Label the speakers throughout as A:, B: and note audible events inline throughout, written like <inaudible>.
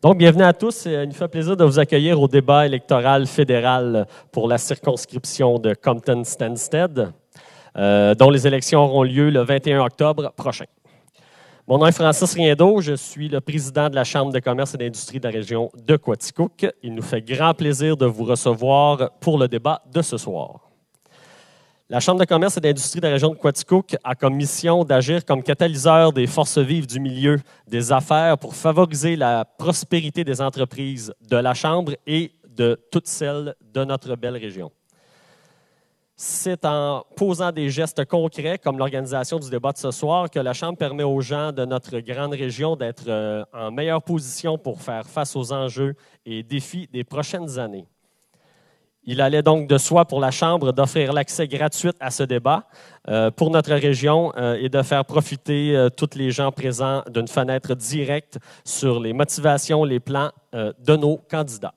A: Donc, bienvenue à tous. Il nous fait plaisir de vous accueillir au débat électoral fédéral pour la circonscription de Compton-Stanstead, euh, dont les élections auront lieu le 21 octobre prochain. Mon nom est Francis Riendo, je suis le président de la Chambre de commerce et d'industrie de la région de Quaticook. Il nous fait grand plaisir de vous recevoir pour le débat de ce soir. La Chambre de commerce et d'industrie de la région de Quaticook a comme mission d'agir comme catalyseur des forces vives du milieu des affaires pour favoriser la prospérité des entreprises de la Chambre et de toutes celles de notre belle région. C'est en posant des gestes concrets, comme l'organisation du débat de ce soir, que la Chambre permet aux gens de notre grande région d'être euh, en meilleure position pour faire face aux enjeux et défis des prochaines années. Il allait donc de soi pour la Chambre d'offrir l'accès gratuit à ce débat euh, pour notre région euh, et de faire profiter euh, tous les gens présents d'une fenêtre directe sur les motivations, les plans de nos candidats.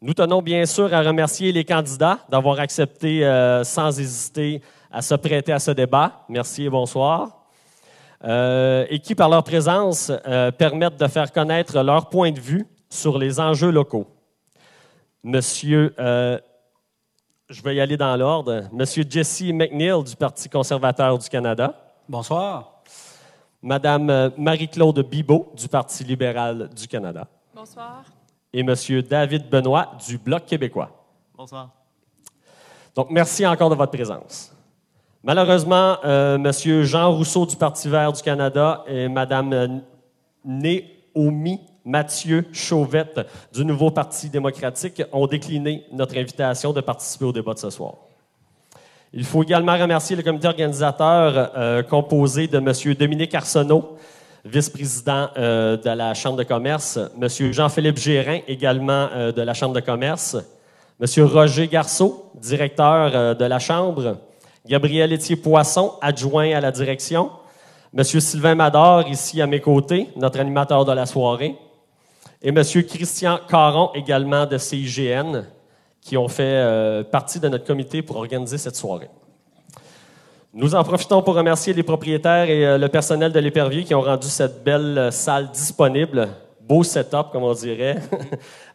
A: Nous tenons bien sûr à remercier les candidats d'avoir accepté sans hésiter à se prêter à ce débat. Merci et bonsoir. et qui, par leur présence, permettent de faire connaître leur point de vue sur les enjeux locaux. Monsieur, euh, je vais y aller dans l'ordre, Monsieur Jesse McNeil du Parti conservateur du Canada.
B: Bonsoir.
A: Madame euh, Marie-Claude Bibot du Parti libéral du Canada.
C: Bonsoir.
A: Et Monsieur David Benoît du Bloc québécois.
D: Bonsoir.
A: Donc, merci encore de votre présence. Malheureusement, euh, Monsieur Jean Rousseau du Parti vert du Canada et Madame Néomi Mathieu Chauvette du Nouveau Parti démocratique ont décliné notre invitation de participer au débat de ce soir. Il faut également remercier le comité organisateur euh, composé de M. Dominique Arsenault, vice-président euh, de la Chambre de commerce, M. Jean-Philippe Gérin, également euh, de la Chambre de commerce, M. Roger Garceau, directeur de la Chambre, Gabriel Étier-Poisson, adjoint à la direction, M. Sylvain Mador, ici à mes côtés, notre animateur de la soirée, et M. Christian Caron, également de CIGN, qui ont fait euh, partie de notre comité pour organiser cette soirée. Nous en profitons pour remercier les propriétaires et euh, le personnel de l'épervier qui ont rendu cette belle euh, salle disponible. Beau setup, comme on dirait.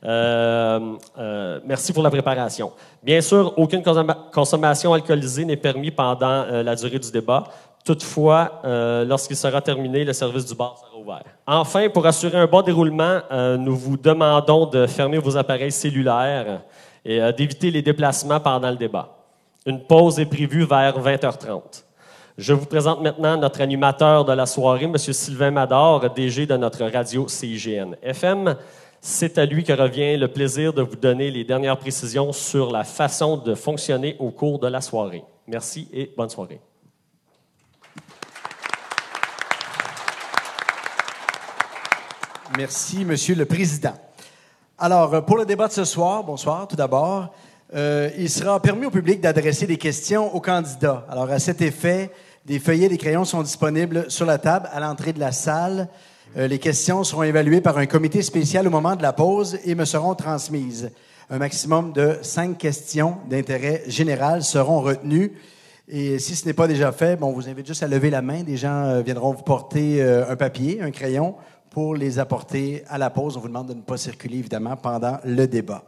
A: <laughs> merci pour la préparation. Bien sûr, aucune consommation alcoolisée n'est permise pendant la durée du débat. Toutefois, lorsqu'il sera terminé, le service du bar sera Enfin, pour assurer un bon déroulement, euh, nous vous demandons de fermer vos appareils cellulaires et euh, d'éviter les déplacements pendant le débat. Une pause est prévue vers 20h30. Je vous présente maintenant notre animateur de la soirée, M. Sylvain Mador, DG de notre radio CIGN FM. C'est à lui que revient le plaisir de vous donner les dernières précisions sur la façon de fonctionner au cours de la soirée. Merci et bonne soirée.
B: Merci, Monsieur le Président. Alors, euh, pour le débat de ce soir, bonsoir tout d'abord, euh, il sera permis au public d'adresser des questions aux candidats. Alors, à cet effet, des feuillets et des crayons sont disponibles sur la table à l'entrée de la salle. Euh, les questions seront évaluées par un comité spécial au moment de la pause et me seront transmises. Un maximum de cinq questions d'intérêt général seront retenues. Et si ce n'est pas déjà fait, bon, on vous invite juste à lever la main. Des gens viendront vous porter un papier, un crayon pour les apporter à la pause. On vous demande de ne pas circuler, évidemment, pendant le débat.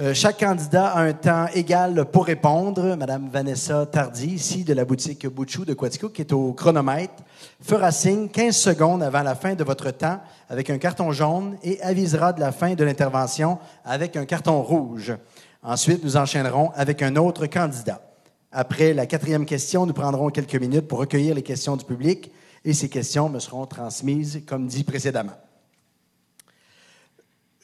B: Euh, chaque candidat a un temps égal pour répondre. Madame Vanessa Tardy, ici de la boutique Bouchou de Quatico, qui est au chronomètre, fera signe 15 secondes avant la fin de votre temps avec un carton jaune et avisera de la fin de l'intervention avec un carton rouge. Ensuite, nous enchaînerons avec un autre candidat. Après la quatrième question, nous prendrons quelques minutes pour recueillir les questions du public et ces questions me seront transmises comme dit précédemment.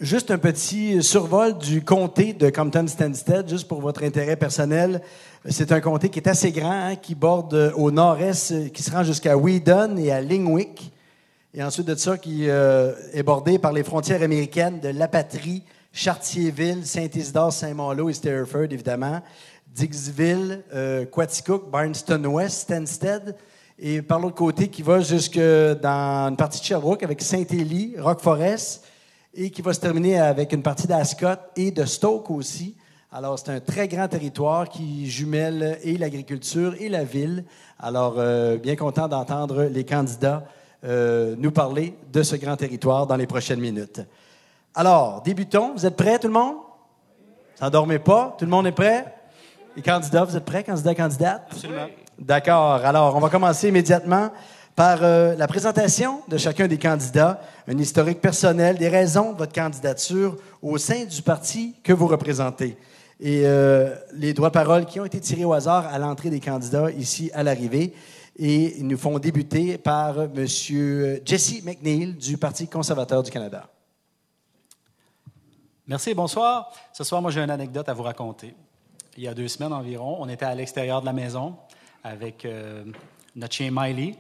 B: Juste un petit survol du comté de Compton-Stanstead, juste pour votre intérêt personnel. C'est un comté qui est assez grand, hein, qui borde au nord-est, qui se rend jusqu'à Whedon et à Lingwick. Et ensuite de ça, qui euh, est bordé par les frontières américaines de La Patrie, Chartierville, Saint-Isidore, Saint-Malo et Sterford, évidemment, Dixville, euh, Quaticook, Barnston-West, Stansted, et par l'autre côté, qui va jusque dans une partie de Sherbrooke avec Saint-Élie, Rock Forest, et qui va se terminer avec une partie d'Ascot et de Stoke aussi. Alors, c'est un très grand territoire qui jumelle et l'agriculture et la ville. Alors, euh, bien content d'entendre les candidats euh, nous parler de ce grand territoire dans les prochaines minutes. Alors, débutons. Vous êtes prêts, tout le monde? S'endormez pas? Tout le monde est prêt? Les candidats, vous êtes prêts, candidats, candidates?
C: Absolument.
B: D'accord. Alors, on va commencer immédiatement par euh, la présentation de chacun des candidats, un historique personnel, des raisons de votre candidature au sein du parti que vous représentez. Et euh, les droits de parole qui ont été tirés au hasard à l'entrée des candidats ici à l'arrivée. Et ils nous font débuter par M. Jesse McNeil du Parti conservateur du Canada.
C: Merci, bonsoir. Ce soir, moi, j'ai une anecdote à vous raconter. Il y a deux semaines environ, on était à l'extérieur de la maison avec euh, notre chien Miley.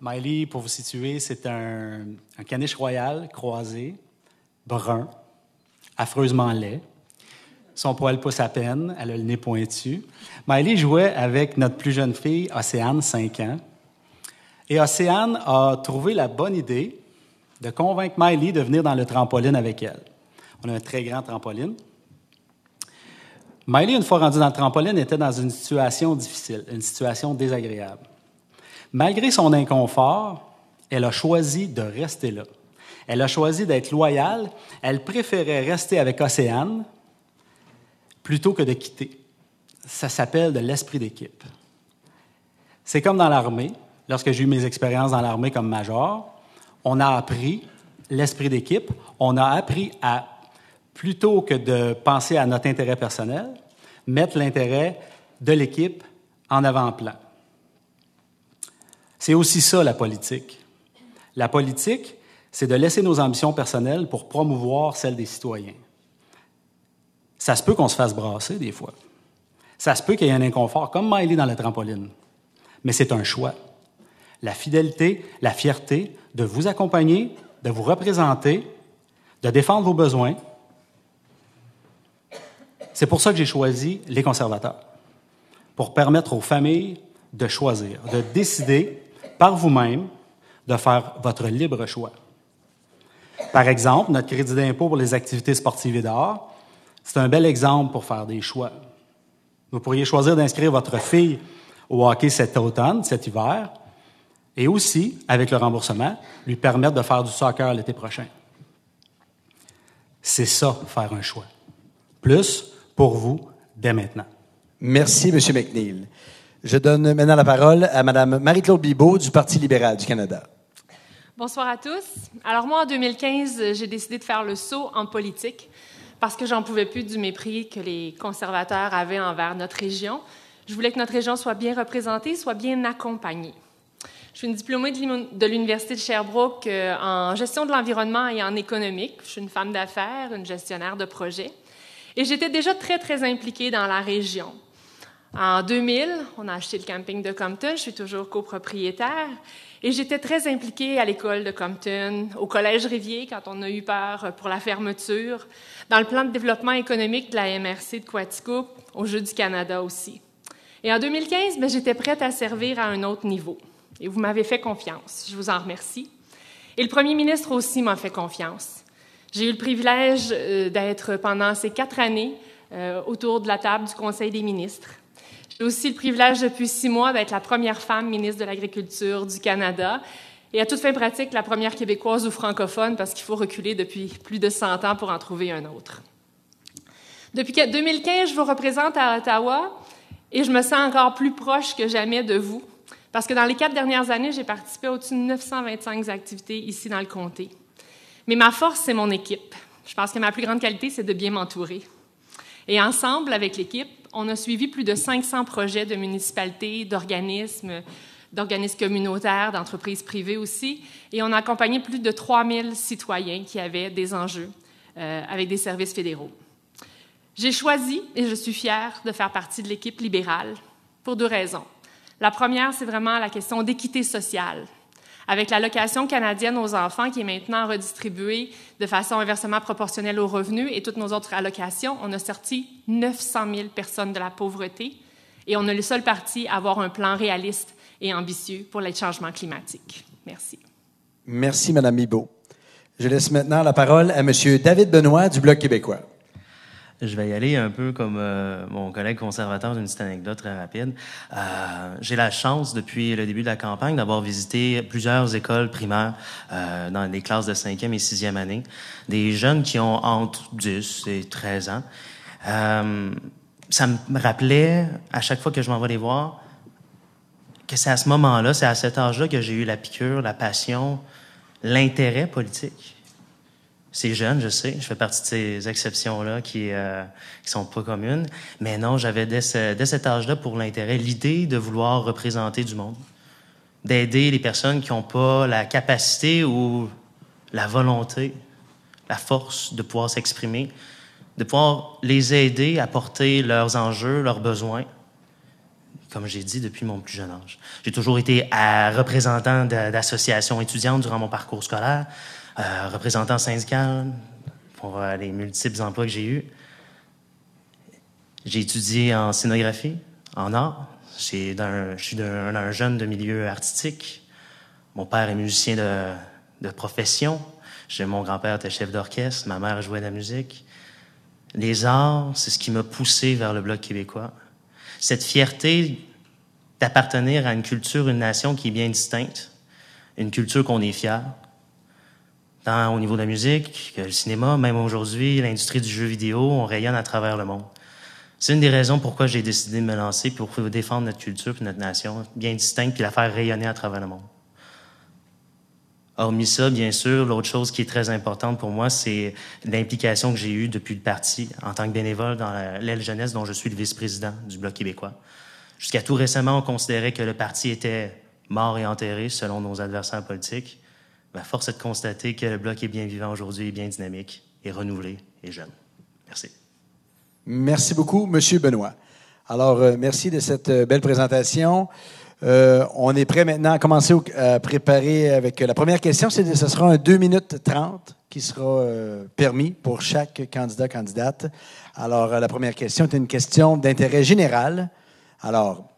C: Miley, pour vous situer, c'est un, un caniche royal croisé, brun, affreusement laid. Son poil pousse à peine, elle a le nez pointu. Miley jouait avec notre plus jeune fille, Océane, 5 ans. Et Océane a trouvé la bonne idée de convaincre Miley de venir dans le trampoline avec elle. On a un très grand trampoline. Miley, une fois rendue dans le trampoline, était dans une situation difficile, une situation désagréable. Malgré son inconfort, elle a choisi de rester là. Elle a choisi d'être loyale. Elle préférait rester avec Océane plutôt que de quitter. Ça s'appelle de l'esprit d'équipe. C'est comme dans l'armée. Lorsque j'ai eu mes expériences dans l'armée comme major, on a appris l'esprit d'équipe. On a appris à, plutôt que de penser à notre intérêt personnel, mettre l'intérêt de l'équipe en avant-plan. C'est aussi ça, la politique. La politique, c'est de laisser nos ambitions personnelles pour promouvoir celles des citoyens. Ça se peut qu'on se fasse brasser des fois. Ça se peut qu'il y ait un inconfort, comme Miley dans la trampoline. Mais c'est un choix. La fidélité, la fierté de vous accompagner, de vous représenter, de défendre vos besoins. C'est pour ça que j'ai choisi les conservateurs, pour permettre aux familles de choisir, de décider par vous-même de faire votre libre choix. Par exemple, notre crédit d'impôt pour les activités sportives et d'art, c'est un bel exemple pour faire des choix. Vous pourriez choisir d'inscrire votre fille au hockey cet automne, cet hiver, et aussi, avec le remboursement, lui permettre de faire du soccer l'été prochain. C'est ça, faire un choix. Plus pour vous dès maintenant.
B: Merci, M. McNeil. Je donne maintenant la parole à Mme Marie-Claude Bibeau du Parti libéral du Canada.
D: Bonsoir à tous. Alors moi, en 2015, j'ai décidé de faire le saut en politique parce que j'en pouvais plus du mépris que les conservateurs avaient envers notre région. Je voulais que notre région soit bien représentée, soit bien accompagnée. Je suis une diplômée de l'Université de Sherbrooke euh, en gestion de l'environnement et en économique. Je suis une femme d'affaires, une gestionnaire de projet. Et j'étais déjà très, très impliquée dans la région. En 2000, on a acheté le camping de Compton. Je suis toujours copropriétaire. Et j'étais très impliquée à l'école de Compton, au Collège Rivier, quand on a eu peur pour la fermeture, dans le plan de développement économique de la MRC de Quatico, au Jeu du Canada aussi. Et en 2015, ben, j'étais prête à servir à un autre niveau. Et vous m'avez fait confiance. Je vous en remercie. Et le premier ministre aussi m'a fait confiance. J'ai eu le privilège euh, d'être pendant ces quatre années euh, autour de la table du Conseil des ministres. J'ai aussi le privilège depuis six mois d'être la première femme ministre de l'Agriculture du Canada et à toute fin pratique, la première québécoise ou francophone parce qu'il faut reculer depuis plus de 100 ans pour en trouver un autre. Depuis 2015, je vous représente à Ottawa et je me sens encore plus proche que jamais de vous parce que dans les quatre dernières années, j'ai participé à au-dessus de 925 activités ici dans le comté. Mais ma force, c'est mon équipe. Je pense que ma plus grande qualité, c'est de bien m'entourer. Et ensemble, avec l'équipe, on a suivi plus de 500 projets de municipalités, d'organismes, d'organismes communautaires, d'entreprises privées aussi, et on a accompagné plus de 3000 citoyens qui avaient des enjeux euh, avec des services fédéraux. J'ai choisi, et je suis fière, de faire partie de l'équipe libérale pour deux raisons. La première, c'est vraiment la question d'équité sociale avec l'allocation canadienne aux enfants qui est maintenant redistribuée de façon inversement proportionnelle aux revenus et toutes nos autres allocations, on a sorti 900 000 personnes de la pauvreté et on est le seul parti à avoir un plan réaliste et ambitieux pour les changements climatiques. Merci.
B: Merci, Mme Mibo. Je laisse maintenant la parole à M. David Benoît du Bloc québécois.
E: Je vais y aller un peu comme euh, mon collègue conservateur d'une petite anecdote très rapide. Euh, J'ai la chance, depuis le début de la campagne, d'avoir visité plusieurs écoles primaires euh, dans des classes de 5e et 6e année. Des jeunes qui ont entre 10 et 13 ans. Euh, ça me rappelait, à chaque fois que je m'en vais les voir, que c'est à ce moment-là, c'est à cet âge-là que j'ai eu la piqûre, la passion, l'intérêt politique. C'est jeune, je sais, je fais partie de ces exceptions-là qui euh, qui sont pas communes, mais non, j'avais dès, ce, dès cet âge-là pour l'intérêt, l'idée de vouloir représenter du monde, d'aider les personnes qui n'ont pas la capacité ou la volonté, la force de pouvoir s'exprimer, de pouvoir les aider à porter leurs enjeux, leurs besoins, comme j'ai dit depuis mon plus jeune âge. J'ai toujours été à représentant d'associations étudiantes durant mon parcours scolaire. Euh, représentant syndical pour euh, les multiples emplois que j'ai eus. J'ai étudié en scénographie, en art. je suis un, jeune de milieu artistique. Mon père est musicien de, de profession. Mon grand-père était chef d'orchestre. Ma mère jouait de la musique. Les arts, c'est ce qui m'a poussé vers le Bloc québécois. Cette fierté d'appartenir à une culture, une nation qui est bien distincte, une culture qu'on est fier, tant au niveau de la musique que le cinéma, même aujourd'hui, l'industrie du jeu vidéo, on rayonne à travers le monde. C'est une des raisons pourquoi j'ai décidé de me lancer pour défendre notre culture et notre nation bien distincte puis la faire rayonner à travers le monde. Hormis ça, bien sûr, l'autre chose qui est très importante pour moi, c'est l'implication que j'ai eue depuis le parti en tant que bénévole dans l'aile jeunesse dont je suis le vice-président du Bloc québécois. Jusqu'à tout récemment, on considérait que le parti était mort et enterré selon nos adversaires politiques. Force est de constater que le bloc est bien vivant aujourd'hui, est bien dynamique, et renouvelé et jeune. Merci.
B: Merci beaucoup, Monsieur Benoît. Alors, euh, merci de cette euh, belle présentation. Euh, on est prêt maintenant à commencer à préparer avec la première question. Ce sera un 2 minutes 30 qui sera permis pour chaque candidat, candidate. Alors, la première question est une question d'intérêt général. Alors,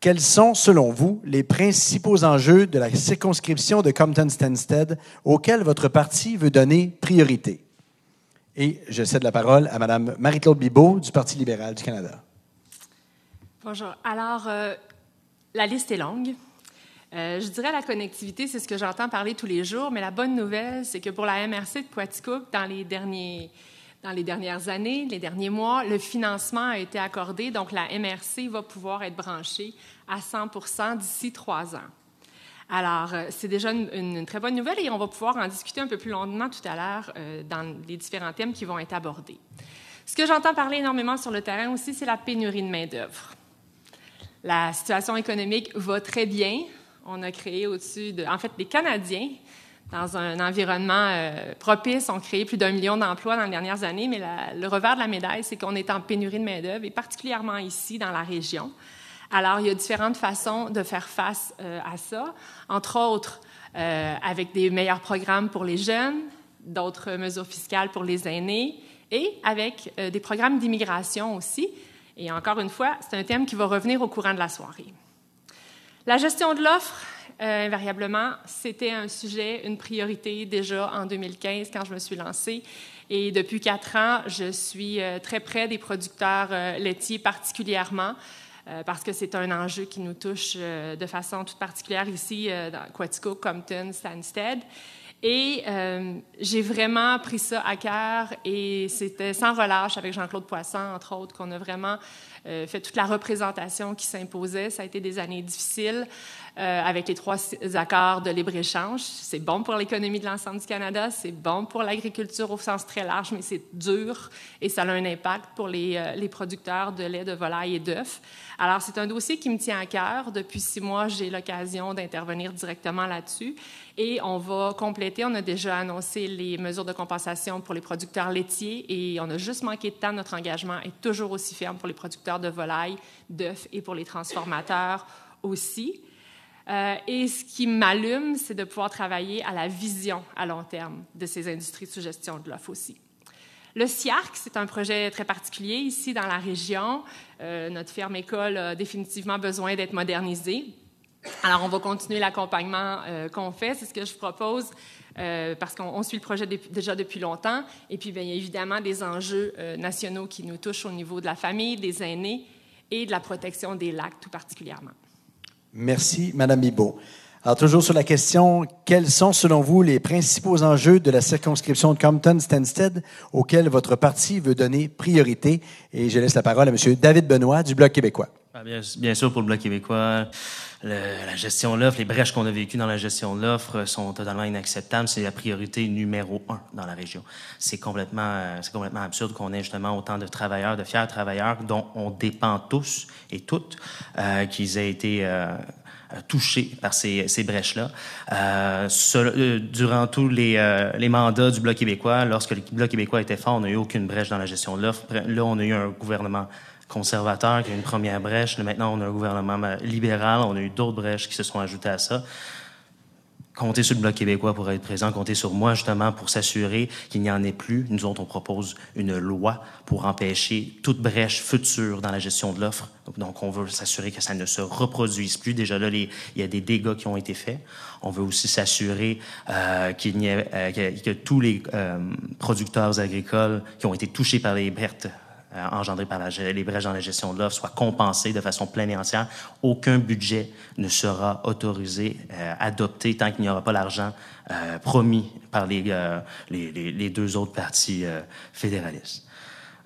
B: quels sont, selon vous, les principaux enjeux de la circonscription de Compton-Stanstead auxquels votre parti veut donner priorité? Et je cède la parole à Mme Marie-Claude Bibeau du Parti libéral du Canada.
D: Bonjour. Alors, euh, la liste est longue. Euh, je dirais la connectivité, c'est ce que j'entends parler tous les jours, mais la bonne nouvelle, c'est que pour la MRC de Quaticook, dans les derniers dans les dernières années, les derniers mois, le financement a été accordé, donc la MRC va pouvoir être branchée à 100 d'ici trois ans. Alors, euh, c'est déjà une, très bonne nouvelle et on va pouvoir en discuter un peu plus longuement tout à l'heure euh, dans les différents thèmes qui vont être abordés. Ce que j'entends parler énormément sur le terrain aussi, c'est la pénurie de main-d'œuvre. La situation économique va très bien. On a créé au-dessus de. En fait, les Canadiens dans un environnement euh, propice, ont créé plus d'un million d'emplois dans les dernières années, mais le revers de la médaille, c'est qu'on est en pénurie de main-d'œuvre, et particulièrement ici, dans la région. Alors, il y a différentes façons de faire face euh, à ça, entre autres euh, avec des meilleurs programmes pour les jeunes, d'autres mesures fiscales pour les aînés, et avec des programmes d'immigration aussi. Et encore une fois, c'est un thème qui va revenir au courant de la soirée. La gestion de l'offre, euh, invariablement, c'était un sujet, une priorité déjà en 2015 quand je me suis lancée. Et depuis quatre ans, je suis euh, très près des producteurs euh, laitiers particulièrement parce que c'est un enjeu qui nous touche de façon toute particulière ici dans Quatico, Compton, Stansted. Et j'ai vraiment pris ça à cœur et c'était sans relâche avec Jean-Claude Poisson, entre autres, qu'on a vraiment fait toute la représentation qui s'imposait. Ça a été des années difficiles. Euh, avec les trois accords de libre-échange. C'est bon pour l'économie de l'ensemble du Canada, c'est bon pour l'agriculture au sens très large, mais c'est dur et ça a un impact pour les, euh, les producteurs de lait, de volaille et d'œufs. Alors, c'est un dossier qui me tient à cœur. Depuis six mois, j'ai l'occasion d'intervenir directement là-dessus. Et on va compléter, on a déjà annoncé les mesures de compensation pour les producteurs laitiers et on a juste manqué de temps. Notre engagement est toujours aussi ferme pour les producteurs de volaille, d'œufs et pour les transformateurs aussi. Euh, et ce qui m'allume, c'est de pouvoir travailler à la vision à long terme de ces industries sous gestion de l'offre aussi. Le SIARC, c'est un projet très particulier ici dans la région. Euh, notre ferme école a définitivement besoin d'être modernisée. Alors, on va continuer l'accompagnement euh, qu'on fait. C'est ce que je propose parce qu'on suit le projet déjà depuis longtemps. Et puis, bien, il y a évidemment des enjeux nationaux qui nous touchent au niveau de la famille, des aînés et de la protection des lacs tout particulièrement.
B: Merci, Madame Bibo. Alors, toujours sur la question, quels sont, selon vous, les principaux enjeux de la circonscription de Compton-Stanstead auxquels votre parti veut donner priorité? Et je laisse la parole à M. David Benoît du Bloc québécois.
E: Ah, bien, sûr, pour le Bloc québécois, la gestion de l'offre, les brèches qu'on a vécues dans la gestion de l'offre sont totalement inacceptables. C'est la priorité numéro un dans la région. C'est complètement, euh, c'est complètement absurde qu'on ait justement autant de travailleurs, de fiers travailleurs dont on dépend tous et toutes, euh, qu'ils aient été euh, touchés par ces, ces brèches-là. Euh, euh, durant tous les, euh, les, mandats du Bloc québécois, lorsque le Bloc québécois était fort, on n'a eu aucune brèche dans la gestion de l'offre. Là, on a eu un gouvernement conservateur qui a eu une première brèche. Maintenant, on a un gouvernement libéral. On a eu d'autres brèches qui se sont ajoutées à ça compter sur le Bloc québécois pour être présent, compter sur moi justement pour s'assurer qu'il n'y en ait plus. Nous autres, on propose une loi pour empêcher toute brèche future dans la gestion de l'offre. Donc, on veut s'assurer que ça ne se reproduise plus. Déjà là, il y a des dégâts qui ont été faits. On veut aussi s'assurer euh, qu'il n'y ait, euh, que, tous les euh, producteurs agricoles qui ont été touchés par les pertes euh, engendrés par les brèches dans la gestion de l'offre soient compensés de façon pleine et entière. Aucun budget ne sera autorisé, euh, adopté, tant qu'il n'y aura pas l'argent euh, promis par les, les, deux autres partis fédéralistes.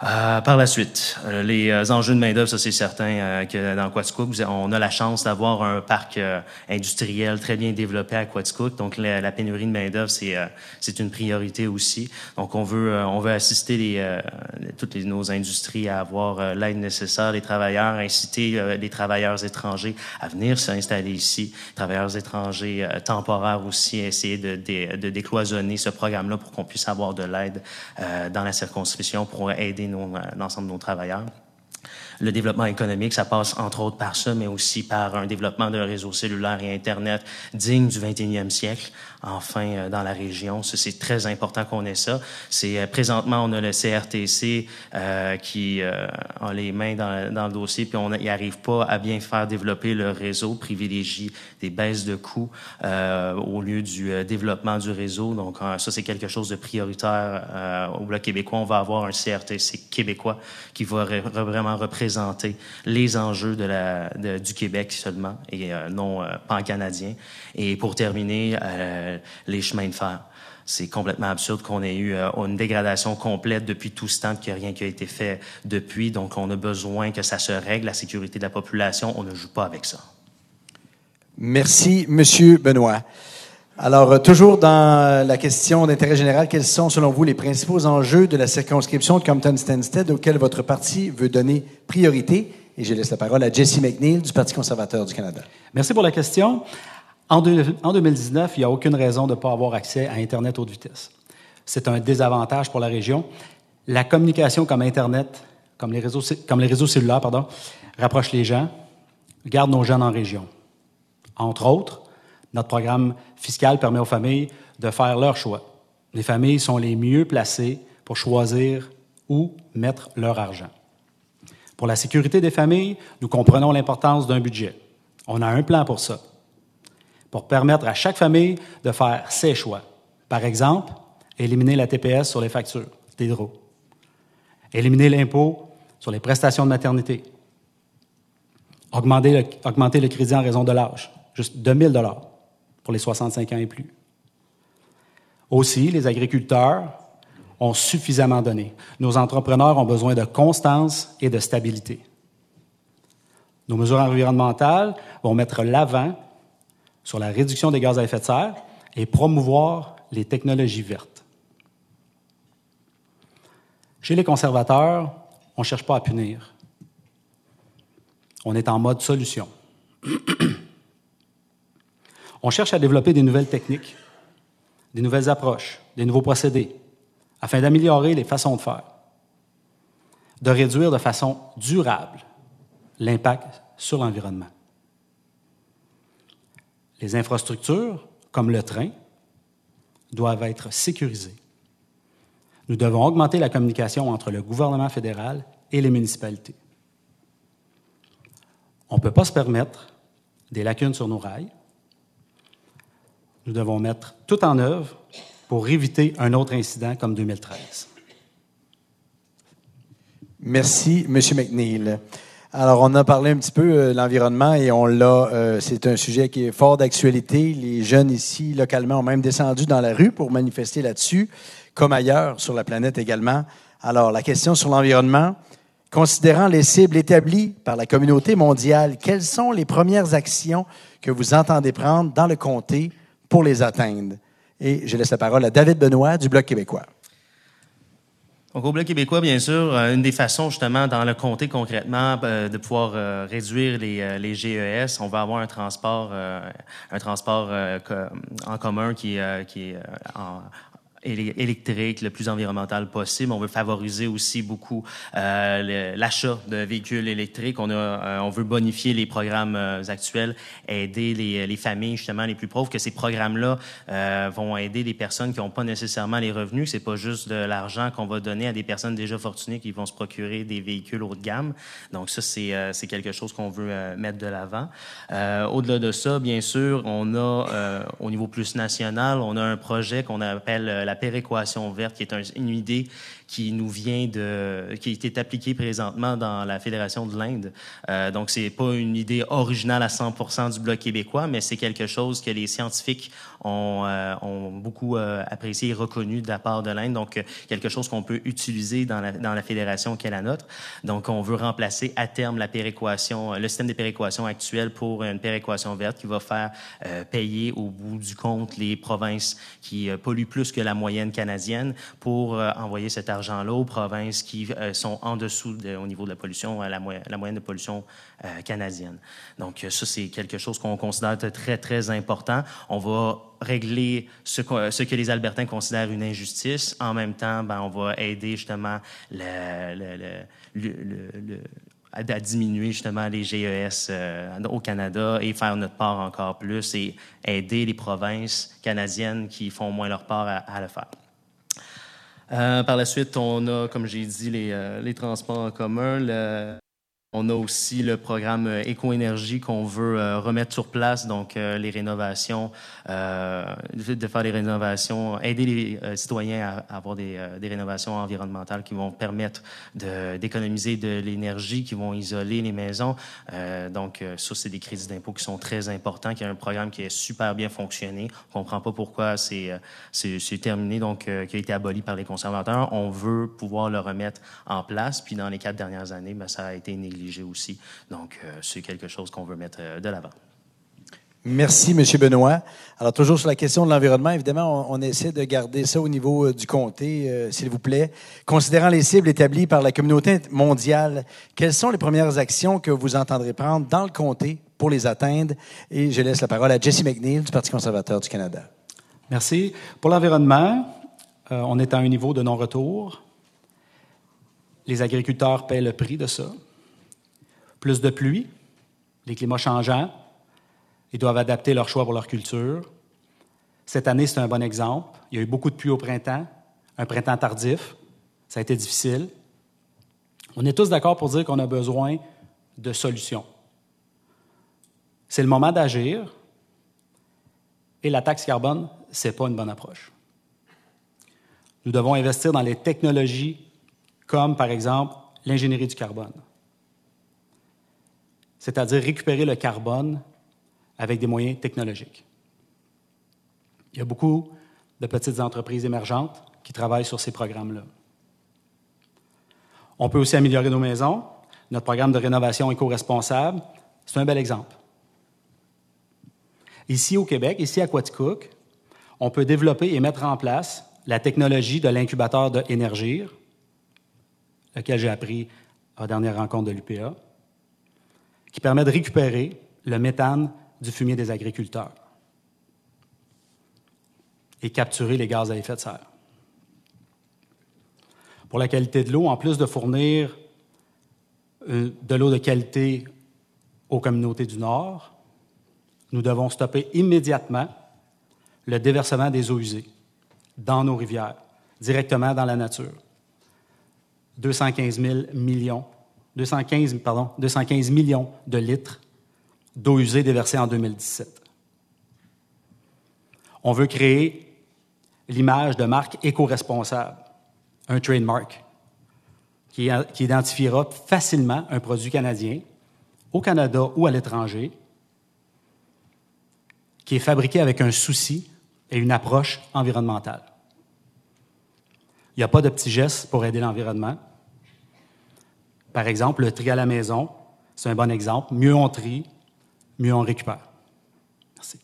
E: Euh, par la suite, euh, les euh, enjeux de main-d'œuvre, ça c'est certain que dans Quaticook, on a la chance d'avoir un parc industriel très bien développé à Quaticook. Donc la, pénurie de main-d'œuvre, c'est c'est une priorité aussi. Donc on veut on veut assister les, toutes les, nos industries à avoir l'aide nécessaire, les travailleurs, inciter les travailleurs étrangers à venir s'installer ici, travailleurs étrangers temporaires aussi, essayer de, de, de décloisonner ce programme-là pour qu'on puisse avoir de l'aide dans la circonscription pour aider euh, l'ensemble de nos travailleurs. Le développement économique, ça passe entre autres par ça, mais aussi par un développement d'un réseau cellulaire et Internet digne du 21e siècle, enfin euh, dans la région. C'est très important qu'on ait ça. C'est euh, présentement on a le CRTC euh, qui euh, a les mains dans, dans le dossier, puis on n'y arrive pas à bien faire développer le réseau, privilégie des baisses de coûts au lieu du développement du réseau. Donc ça c'est quelque chose de prioritaire au bloc québécois. On va avoir un CRTC québécois qui va vraiment représenter les enjeux de la, du Québec seulement et non pan canadien. Et pour terminer euh, les chemins de fer. C'est complètement absurde qu'on ait eu euh, une dégradation complète depuis tout ce temps, qu'il n'y a rien qui a été fait depuis. Donc, on a besoin que ça se règle, la sécurité de la population. On ne joue pas avec ça.
B: Merci, Monsieur Benoît. Alors, euh, toujours dans la question d'intérêt général, quels sont, selon vous, les principaux enjeux de la circonscription de Compton-Stanstead auxquels votre parti veut donner priorité? Et je laisse la parole à Jesse McNeil du Parti conservateur du Canada.
C: Merci pour la question. En, 2019, il n'y a aucune raison de ne pas avoir accès à Internet haute vitesse. C'est un désavantage pour la région. La communication comme Internet, comme les réseaux, cellulaires, rapproche les gens, garde nos jeunes en région. Entre autres, notre programme fiscal permet aux familles de faire leur choix. Les familles sont les mieux placées pour choisir où mettre leur argent. Pour la sécurité des familles, nous comprenons l'importance d'un budget. On a un plan pour ça pour permettre à chaque famille de faire ses choix. Par exemple, éliminer la TPS sur les factures d'hydro, éliminer l'impôt sur les prestations de maternité, augmenter le, augmenter le crédit en raison de l'âge, juste 2 000 pour les 65 ans et plus. Aussi, les agriculteurs ont suffisamment donné. Nos entrepreneurs ont besoin de constance et de stabilité. Nos mesures environnementales vont mettre l'avant sur la réduction des gaz à effet de serre et promouvoir les technologies vertes. Chez les conservateurs, on ne cherche pas à punir. On est en mode solution. <clears throat> on cherche à développer des nouvelles techniques, des nouvelles approches, des nouveaux procédés, afin d'améliorer les façons de faire, de réduire de façon durable l'impact sur l'environnement. Les infrastructures, comme le train, doivent être sécurisées. Nous devons augmenter la communication entre le gouvernement fédéral et les municipalités. On ne peut pas se permettre des lacunes sur nos rails. nous devons mettre tout en œuvre pour éviter un autre incident comme 2013.
B: Merci, M. McNeil. Alors, on a parlé un petit peu euh, de l'environnement et on l'a. Euh, c'est un sujet qui est fort d'actualité. Les jeunes ici, localement, ont même descendu dans la rue pour manifester là-dessus, comme ailleurs sur la planète également. Alors, la question sur l'environnement, considérant les cibles établies par la communauté mondiale, quelles sont les premières actions que vous entendez prendre dans le comté pour les atteindre? Et je laisse la parole à David Benoît du Bloc québécois.
E: Donc, au Bloc québécois, bien sûr, euh, une des façons, justement, dans le comté concrètement, euh, de pouvoir euh, réduire les, GES, on va avoir un transport, un transport en commun qui, qui est en, électrique, le plus environnemental possible. On veut favoriser aussi beaucoup euh, l'achat de véhicules électriques. On, a, euh, on veut bonifier les programmes euh, actuels, aider les, les, familles justement les plus pauvres, que ces programmes-là euh, vont aider les personnes qui n'ont pas nécessairement les revenus. C'est pas juste de l'argent qu'on va donner à des personnes déjà fortunées qui vont se procurer des véhicules haut de gamme. Donc ça, c'est c'est quelque chose qu'on veut mettre de l'avant. Au-delà de ça, bien sûr, on a au niveau plus national, on a un projet qu'on appelle la péréquation verte, qui est une idée qui nous vient de, qui est appliquée présentement dans la Fédération de l'Inde. Euh, donc, c'est pas une idée originale à 100% du Bloc québécois, mais c'est quelque chose que les scientifiques ont, euh, ont beaucoup euh, apprécié et reconnu de la part de l'Inde. Donc, quelque chose qu'on peut utiliser dans la, dans la fédération qui est la nôtre. Donc, on veut remplacer à terme la péréquation, le système de péréquation actuel pour une péréquation verte qui va faire euh, payer au bout du compte les provinces qui polluent plus que la moyenne canadienne pour envoyer cet argent argent-là aux provinces qui euh, sont en dessous au niveau de la pollution, la, la moyenne de pollution euh, canadienne. Donc, ça, c'est quelque chose qu'on considère très, très important. On va régler ce que, les Albertains considèrent une injustice. En même temps, ben, on va aider justement à, diminuer justement les GES euh, au Canada et faire notre part encore plus et aider les provinces canadiennes qui font moins leur part à le faire. Euh, par la suite, on a, comme j'ai dit, les, euh, transports en commun. On a aussi le programme euh, Éco-énergie qu'on veut euh, remettre sur place, donc euh, les rénovations, de faire des rénovations, aider les citoyens à, avoir des, des, rénovations environnementales qui vont permettre d'économiser de, l'énergie, qui vont isoler les maisons. donc ça, c'est des crédits d'impôt qui sont très importants, qui est un programme qui est super bien fonctionné. On comprend pas pourquoi c'est terminé, donc qui a été aboli par les conservateurs. On veut pouvoir le remettre en place, puis dans les quatre dernières années, ben, ça a été négligé aussi. Donc, euh, c'est quelque chose qu'on veut mettre euh, de l'avant.
B: Merci, M. Benoît. Alors, toujours sur la question de l'environnement, évidemment, on, essaie de garder ça au niveau euh, du comté, s'il vous plaît. Considérant les cibles établies par la communauté mondiale, quelles sont les premières actions que vous entendrez prendre dans le comté pour les atteindre? Et je laisse la parole à Jesse McNeil du Parti conservateur du Canada.
C: Merci. Pour l'environnement, on est à un niveau de non-retour. Les agriculteurs paient le prix de ça plus de pluie, les climats changeants, ils doivent adapter leur choix pour leur culture. Cette année, c'est un bon exemple. Il y a eu beaucoup de pluie au printemps, un printemps tardif. Ça a été difficile. On est tous d'accord pour dire qu'on a besoin de solutions. C'est le moment d'agir. Et la taxe carbone, ce n'est pas une bonne approche. Nous devons investir dans les technologies comme, par exemple, l'ingénierie du carbone c'est-à-dire récupérer le carbone avec des moyens technologiques. Il y a beaucoup de petites entreprises émergentes qui travaillent sur ces programmes-là. On peut aussi améliorer nos maisons. Notre programme de rénovation éco-responsable, c'est un bel exemple. Ici au Québec, ici à Quaticook, on peut développer et mettre en place la technologie de l'incubateur de Énergir, lequel j'ai appris à la dernière rencontre de l'UPA qui permet de récupérer le méthane du fumier des agriculteurs et capturer les gaz à effet de serre. Pour la qualité de l'eau, en plus de fournir euh, de l'eau de qualité aux communautés du Nord, nous devons stopper immédiatement le déversement des eaux usées dans nos rivières, directement dans la nature. 215 000 millions 215, pardon, 215 millions de litres d'eau usée déversée en 2017. On veut créer l'image de marque éco-responsable, un trademark, qui, qui identifiera facilement un produit canadien au Canada ou à l'étranger, qui est fabriqué avec un souci et une approche environnementale. Il n'y a pas de petits gestes pour aider l'environnement. Par exemple, le tri à la maison, c'est un bon exemple. Mieux on trie, mieux on récupère. Merci.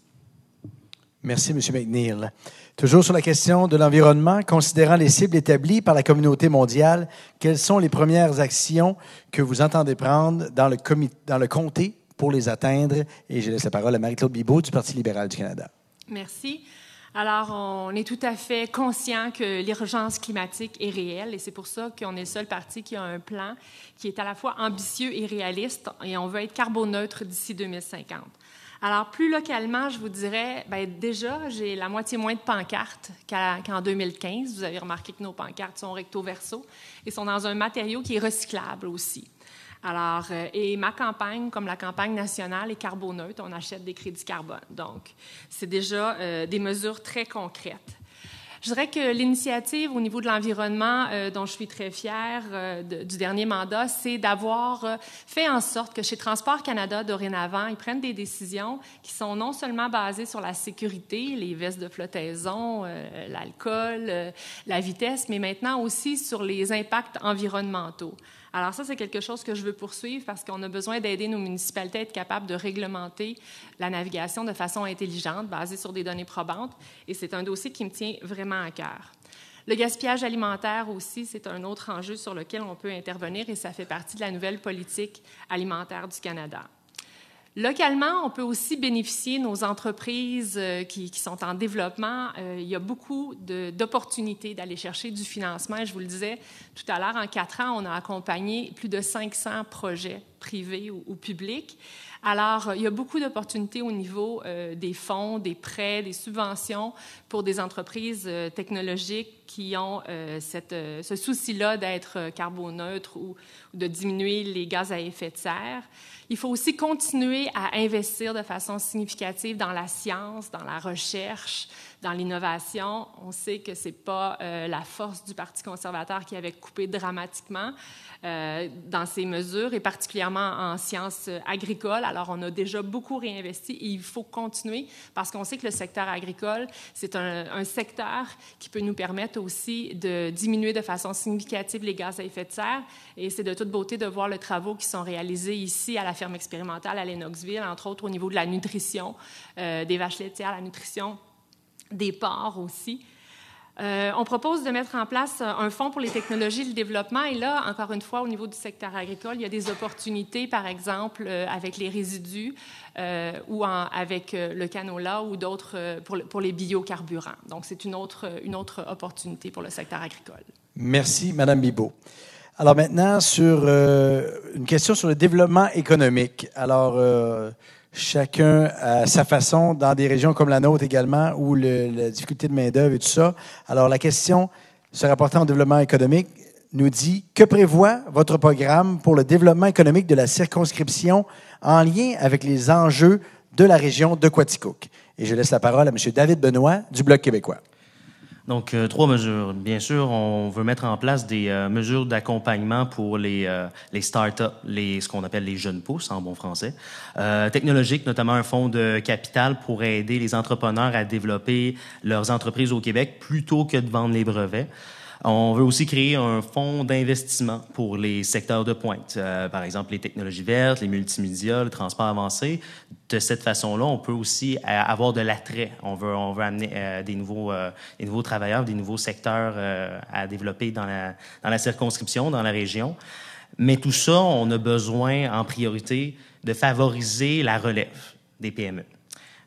B: Merci, M. McNeil. Toujours sur la question de l'environnement, considérant les cibles établies par la communauté mondiale, quelles sont les premières actions que vous entendez prendre dans le, dans le comté pour les atteindre? Et je laisse la parole à Marie-Claude Bibeau du Parti libéral du Canada.
D: Merci. Alors, on est tout à fait conscient que l'urgence climatique est réelle et c'est pour ça qu'on est le seul parti qui a un plan qui est à la fois ambitieux et réaliste et on veut être carboneutre d'ici 2050. Alors, plus localement, je vous dirais, bien, déjà, j'ai la moitié moins de pancartes qu'en 2015. Vous avez remarqué que nos pancartes sont recto-verso et sont dans un matériau qui est recyclable aussi. Alors, euh, et ma campagne, comme la campagne nationale, est carboneutre. On achète des crédits carbone. Donc, c'est déjà euh, des mesures très concrètes. Je dirais que l'initiative au niveau de l'environnement euh, dont je suis très fière du dernier mandat, c'est d'avoir fait en sorte que chez Transport Canada, dorénavant, ils prennent des décisions qui sont non seulement basées sur la sécurité, les vestes de flottaison, l'alcool, la vitesse, mais maintenant aussi sur les impacts environnementaux. Alors ça, c'est quelque chose que je veux poursuivre parce qu'on a besoin d'aider nos municipalités à être capables de réglementer la navigation de façon intelligente, basée sur des données probantes, et c'est un dossier qui me tient vraiment à cœur. Le gaspillage alimentaire aussi, c'est un autre enjeu sur lequel on peut intervenir et ça fait partie de la nouvelle politique alimentaire du Canada. Localement, on peut aussi bénéficier, nos entreprises euh, qui, sont en développement, euh, il y a beaucoup d'opportunités d'aller chercher du financement. Je vous le disais tout à l'heure, en quatre ans, on a accompagné plus de 500 projets privés ou, publics. Alors, il y a beaucoup d'opportunités au niveau euh, des fonds, des prêts, des subventions pour des entreprises technologiques qui ont cette, ce souci-là d'être carboneutre ou, ou de diminuer les gaz à effet de serre. Il faut aussi continuer à investir de façon significative dans la science, dans la recherche, dans l'innovation. On sait que ce n'est pas euh, la force du Parti conservateur qui avait coupé dramatiquement euh, dans ces mesures, et particulièrement en sciences agricoles. Alors, on a déjà beaucoup réinvesti et il faut continuer parce qu'on sait que le secteur agricole, c'est un, secteur qui peut nous permettre aussi de diminuer de façon significative les gaz à effet de serre. Et c'est de toute beauté de voir les travaux qui sont réalisés ici à la ferme expérimentale à Lennoxville, entre autres au niveau de la nutrition euh, des vaches laitières, la nutrition des porcs aussi. Euh, on propose de mettre en place un fonds pour les technologies et le développement. Et là, encore une fois, au niveau du secteur agricole, il y a des opportunités, par exemple, euh, avec les résidus euh, ou avec le canola ou d'autres pour, pour, les biocarburants. Donc, c'est une autre, une autre opportunité pour le secteur agricole.
B: Merci, Madame Bibot. Alors maintenant, sur une question sur le développement économique. Alors, chacun à sa façon, dans des régions comme la nôtre également, où le, la difficulté de main-d'œuvre et tout ça. Alors, la question se rapportant au développement économique nous dit que prévoit votre programme pour le développement économique de la circonscription en lien avec les enjeux de la région de Quaticook? Et je laisse la parole à M. David Benoît du Bloc québécois.
E: Donc, euh, trois mesures. Bien sûr, on veut mettre en place des euh, mesures d'accompagnement pour les, euh, les startups, les, ce qu'on appelle les jeunes pousses en bon français. technologique, notamment un fonds de capital pour aider les entrepreneurs à développer leurs entreprises au Québec plutôt que de vendre les brevets. On veut aussi créer un fonds d'investissement pour les secteurs de pointe, euh, par exemple les technologies vertes, les multimédias, le transport avancé. De cette façon-là, on peut aussi euh, avoir de l'attrait. On veut, on veut amener euh, des, nouveaux, des nouveaux travailleurs, des nouveaux secteurs à développer dans la, dans la circonscription, dans la région. Mais tout ça, on a besoin en priorité de favoriser la relève des PME.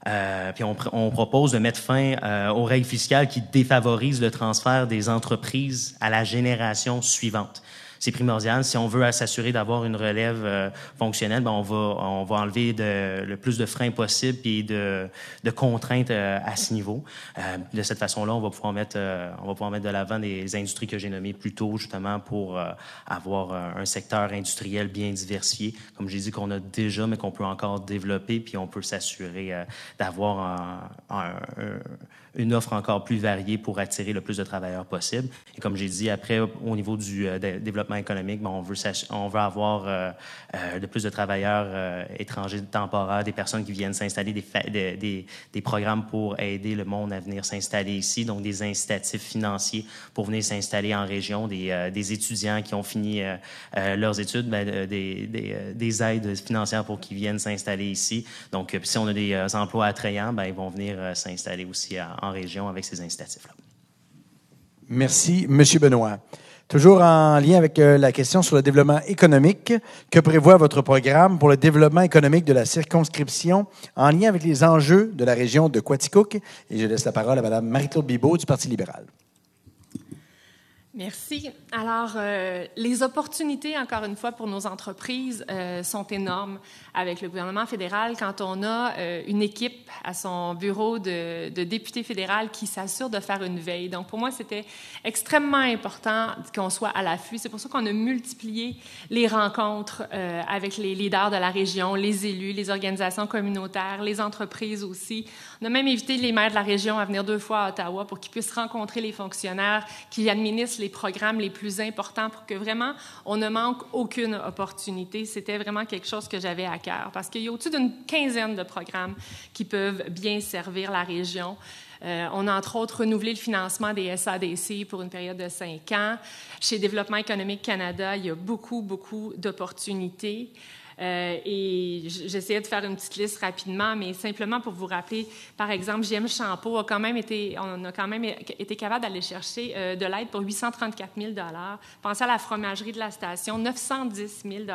E: Euh, puis on, on, propose de mettre fin euh, aux règles fiscales qui défavorisent le transfert des entreprises à la génération suivante. C'est primordial. Si on veut s'assurer d'avoir une relève euh, fonctionnelle, ben on va on va enlever le plus de freins possible et de, de contraintes euh, à ce niveau. Euh, de cette façon-là, on va pouvoir mettre on va pouvoir mettre de l'avant des industries que j'ai nommées plus tôt, justement pour avoir un secteur industriel bien diversifié, comme j'ai dit qu'on a déjà, mais qu'on peut encore développer, puis on peut s'assurer d'avoir un, une offre encore plus variée pour attirer le plus de travailleurs possible. Et comme j'ai dit, après, au niveau du euh, développement économique, ben, on, veut on veut avoir euh, euh, de plus de travailleurs étrangers temporaires, des personnes qui viennent s'installer, des, des, des, programmes pour aider le monde à venir s'installer ici, donc des incitatifs financiers pour venir s'installer en région, des, des, étudiants qui ont fini leurs études, ben, des, des, aides financières pour qu'ils viennent s'installer ici. Donc, si on a des emplois attrayants, ben, ils vont venir s'installer aussi en région avec ces incitatifs-là.
B: Merci, Monsieur Benoît. Toujours en lien avec euh, la question sur le développement économique, que prévoit votre programme pour le développement économique de la circonscription en lien avec les enjeux de la région de Quaticook? Et je laisse la parole à Mme Marie-Claude Bibeau du Parti libéral.
D: Merci. Alors, euh, les opportunités, encore une fois, pour nos entreprises euh, sont énormes avec le gouvernement fédéral quand on a euh, une équipe à son bureau de, de député fédéral qui s'assure de faire une veille. Donc, pour moi, c'était extrêmement important qu'on soit à l'affût. C'est pour ça qu'on a multiplié les rencontres avec les leaders de la région, les élus, les organisations communautaires, les entreprises aussi. On a même invité les maires de la région à venir deux fois à Ottawa pour qu'ils puissent rencontrer les fonctionnaires qui administrent les programmes les plus importants pour que vraiment on ne manque aucune opportunité. C'était vraiment quelque chose que j'avais à cœur parce qu'il y a au-dessus d'une quinzaine de programmes qui peuvent bien servir la région. Euh, on a entre autres renouvelé le financement des SADC pour une période de cinq ans. Chez Développement économique Canada, il y a beaucoup, beaucoup d'opportunités. Euh, et j'essayais de faire une petite liste rapidement, mais simplement pour vous rappeler, par exemple, JM Champeau a quand même été, on a quand même été capable d'aller chercher euh, de l'aide pour 834 000 Pensez à la fromagerie de la station, 910 000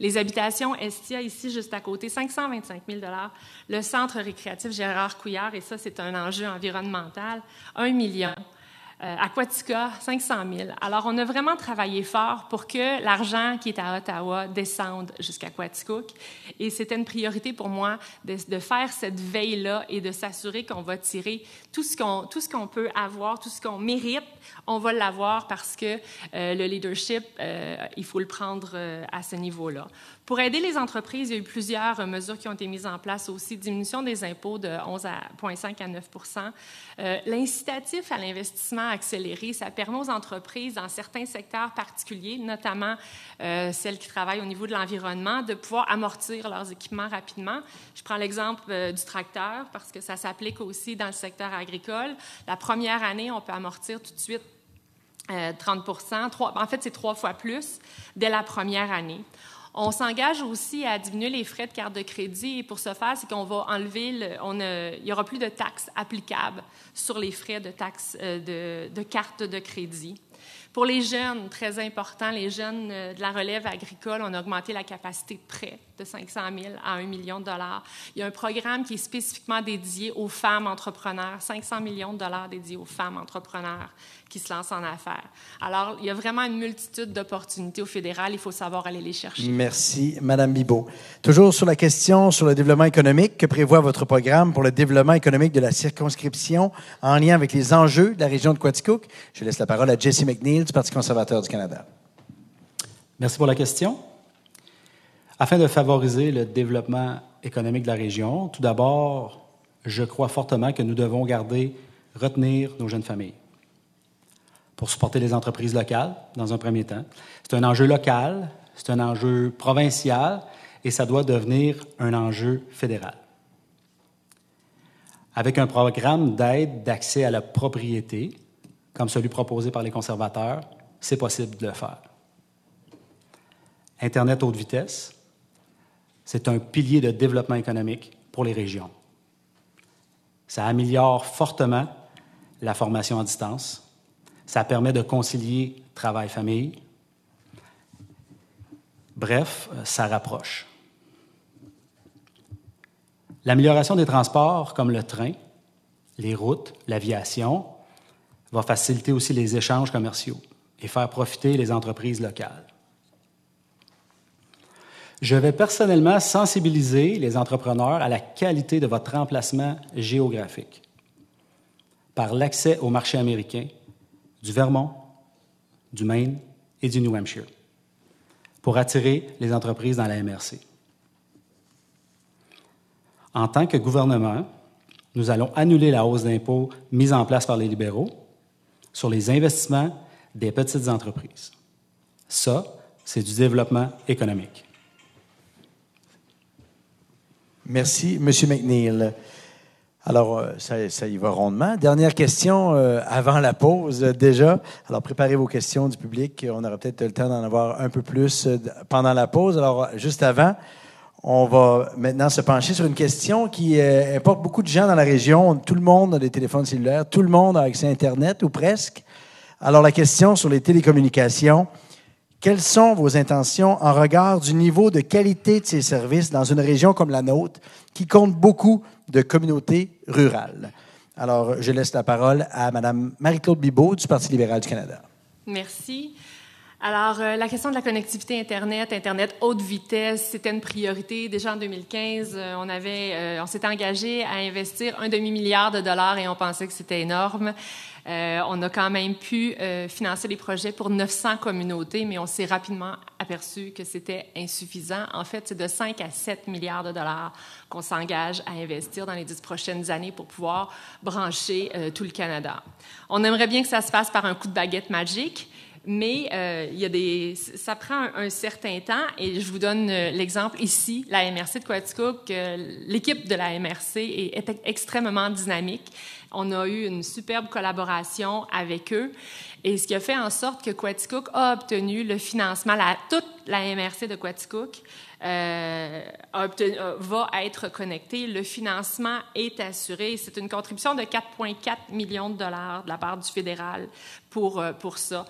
D: Les habitations Estia, ici, juste à côté, 525 000 Le centre récréatif Gérard Couillard, et ça, c'est un enjeu environnemental, 1 million. Euh, Aquatica, 500 000. Alors, on a vraiment travaillé fort pour que l'argent qui est à Ottawa descende jusqu'à Quaticook. Et c'était une priorité pour moi de, faire cette veille-là et de s'assurer qu'on va tirer tout ce qu'on, tout ce qu'on peut avoir, tout ce qu'on mérite, on va l'avoir parce que euh, le leadership, euh, il faut le prendre à ce niveau-là. Pour aider les entreprises, il y a eu plusieurs mesures qui ont été mises en place aussi. Diminution des impôts de 11,5 à 9% L'incitatif à l'investissement accéléré, ça permet aux entreprises dans certains secteurs particuliers, notamment celles qui travaillent au niveau de l'environnement, de pouvoir amortir leurs équipements rapidement. Je prends l'exemple du tracteur parce que ça s'applique aussi dans le secteur agricole. La première année, on peut amortir tout de suite 30 euh, En fait, c'est trois fois plus dès la première année. On s'engage aussi à diminuer les frais de carte de crédit et pour ce faire, c'est qu'on va enlever, le, on il n'y aura plus de taxes applicables sur les frais de taxes euh, de, de carte de crédit. Pour les jeunes, très important, les jeunes euh, de la relève agricole, on a augmenté la capacité de prêt de 500 000 à 1 million de dollars. Il y a un programme qui est spécifiquement dédié aux femmes entrepreneurs, 500 millions de dollars dédiés aux femmes entrepreneurs qui se lancent en affaires. Alors, il y a vraiment une multitude d'opportunités au fédéral. Il faut savoir aller les chercher.
B: Merci, Madame Bibot. Toujours sur la question sur le développement économique, que prévoit votre programme pour le développement économique de la circonscription en lien avec les enjeux de la région de Quaticook? Je laisse la parole à Jesse McNeil du Parti conservateur du Canada.
C: Merci pour la question. Afin de favoriser le développement économique de la région, tout d'abord, je crois fortement que nous devons garder, retenir nos jeunes familles pour supporter les entreprises locales, dans un premier temps. C'est un enjeu local, c'est un enjeu provincial, et ça doit devenir un enjeu fédéral. Avec un programme d'aide d'accès à la propriété, comme celui proposé par les conservateurs, c'est possible de le faire. Internet haute vitesse, c'est un pilier de développement économique pour les régions. Ça améliore fortement la formation à distance, ça permet de concilier travail-famille. Bref, ça rapproche. L'amélioration des transports, comme le train, les routes, l'aviation, va faciliter aussi les échanges commerciaux et faire profiter les entreprises locales. Je vais personnellement sensibiliser les entrepreneurs à la qualité de votre emplacement géographique par l'accès au marché américain du Vermont, du Maine et du New Hampshire pour attirer les entreprises dans la MRC. En tant que gouvernement, nous allons annuler la hausse d'impôts mise en place par les libéraux sur les investissements des petites entreprises. Ça, c'est du développement économique.
B: Merci, M. McNeil. Alors, euh, ça, ça, y va rondement. Dernière question euh, avant la pause euh, déjà. Alors, préparez vos questions du public. On aura peut-être le temps d'en avoir un peu plus pendant la pause. Alors, juste avant, on va maintenant se pencher sur une question qui importe beaucoup de gens dans la région. Tout le monde a des téléphones cellulaires. Tout le monde a accès à Internet, ou presque. Alors, la question sur les télécommunications. Quelles sont vos intentions en regard du niveau de qualité de ces services dans une région comme la nôtre, qui compte beaucoup de communautés rurales? Alors, je laisse la parole à Mme Marie-Claude Bibeau du Parti libéral du Canada.
D: Merci. Alors, euh, la question de la connectivité Internet, Internet haute vitesse, c'était une priorité. Déjà en 2015, euh, on avait, euh, on s'était engagé à investir un demi-milliard de dollars et on pensait que c'était énorme. Euh, on a quand même pu euh, financer les projets pour 900 communautés, mais on s'est rapidement aperçu que c'était insuffisant. En fait, c'est de 5 à 7 milliards de dollars qu'on s'engage à investir dans les 10 prochaines années pour pouvoir brancher euh, tout le Canada. On aimerait bien que ça se fasse par un coup de baguette magique. Mais il y a des, ça prend un, certain temps et je vous donne l'exemple ici, la MRC de Quaticook. L'équipe de la MRC est extrêmement dynamique. On a eu une superbe collaboration avec eux. Et ce qui a fait en sorte que Quaticook a obtenu le financement, la, toute la MRC de Quaticook euh, euh, va être connectée. Le financement est assuré. C'est une contribution de 4,4 millions de dollars de la part du fédéral pour, euh, pour ça.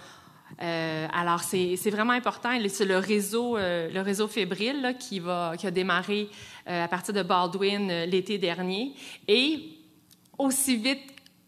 D: Alors, c'est vraiment important. C'est le réseau, le réseau fébrile qui, va, qui a démarré à partir de Baldwin l'été dernier. Et aussi vite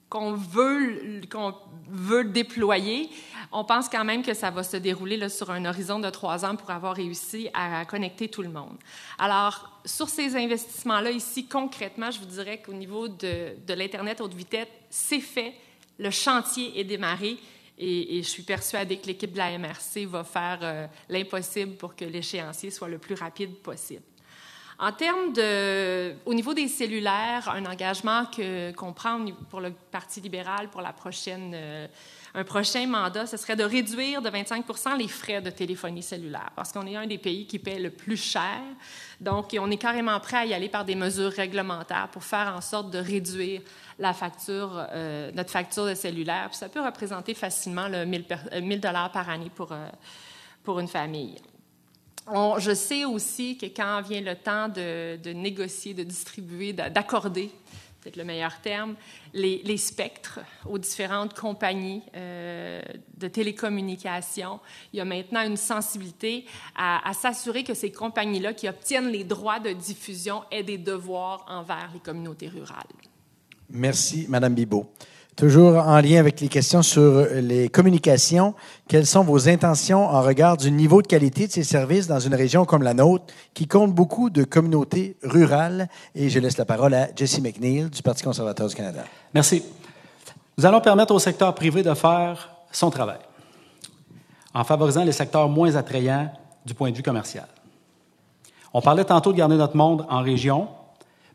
D: qu'on veut, qu'on veut déployer, on pense quand même que ça va se dérouler sur un horizon de trois ans pour avoir réussi à connecter tout le monde. Alors, sur ces investissements-là, ici, concrètement, je vous dirais qu'au niveau de, de l'Internet haute vitesse, c'est fait, le chantier est démarré. Et, je suis persuadée que l'équipe de la MRC va faire euh, l'impossible pour que l'échéancier soit le plus rapide possible. En termes de, au niveau des cellulaires, un engagement qu'on prend pour le Parti libéral pour la prochaine, euh, un prochain mandat, ce serait de réduire de 25% les frais de téléphonie cellulaire, parce qu'on est un des pays qui paie le plus cher. Donc, on est carrément prêt à y aller par des mesures réglementaires pour faire en sorte de réduire la facture, euh, notre facture de cellulaire. Ça peut représenter facilement le 1000 euh, dollars par année pour, pour une famille je sais aussi que quand vient le temps de, négocier, de distribuer, d'accorder, peut-être le meilleur terme, les, spectres aux différentes compagnies euh, de télécommunications, il y a maintenant une sensibilité à, à s'assurer que ces compagnies-là qui obtiennent les droits de diffusion aient des devoirs envers les communautés rurales.
B: Merci, Madame Bibot. Toujours en lien avec les questions sur les communications, quelles sont vos intentions en regard du niveau de qualité de ces services dans une région comme la nôtre, qui compte beaucoup de communautés rurales? Et je laisse la parole à Jesse McNeil du Parti conservateur du Canada.
C: Merci. Nous allons permettre au secteur privé de faire son travail en favorisant les secteurs moins attrayants du point de vue commercial. On parlait tantôt de garder notre monde en région.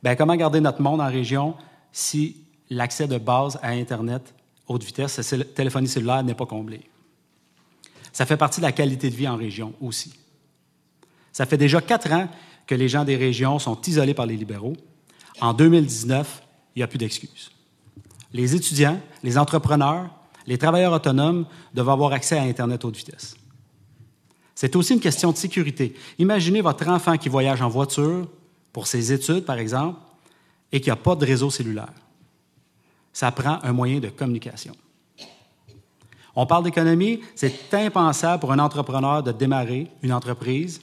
C: Bien, comment garder notre monde en région si l'accès de base à Internet haute vitesse, la téléphonie cellulaire n'est pas comblé. Ça fait partie de la qualité de vie en région aussi. Ça fait déjà quatre ans que les gens des régions sont isolés par les libéraux. En 2019, il n'y a plus d'excuses. Les étudiants, les entrepreneurs, les travailleurs autonomes doivent avoir accès à Internet haute vitesse. C'est aussi une question de sécurité. Imaginez votre enfant qui voyage en voiture pour ses études, par exemple, et qui n'a pas de réseau cellulaire ça prend un moyen de communication. On parle d'économie, c'est impensable pour un entrepreneur de démarrer une entreprise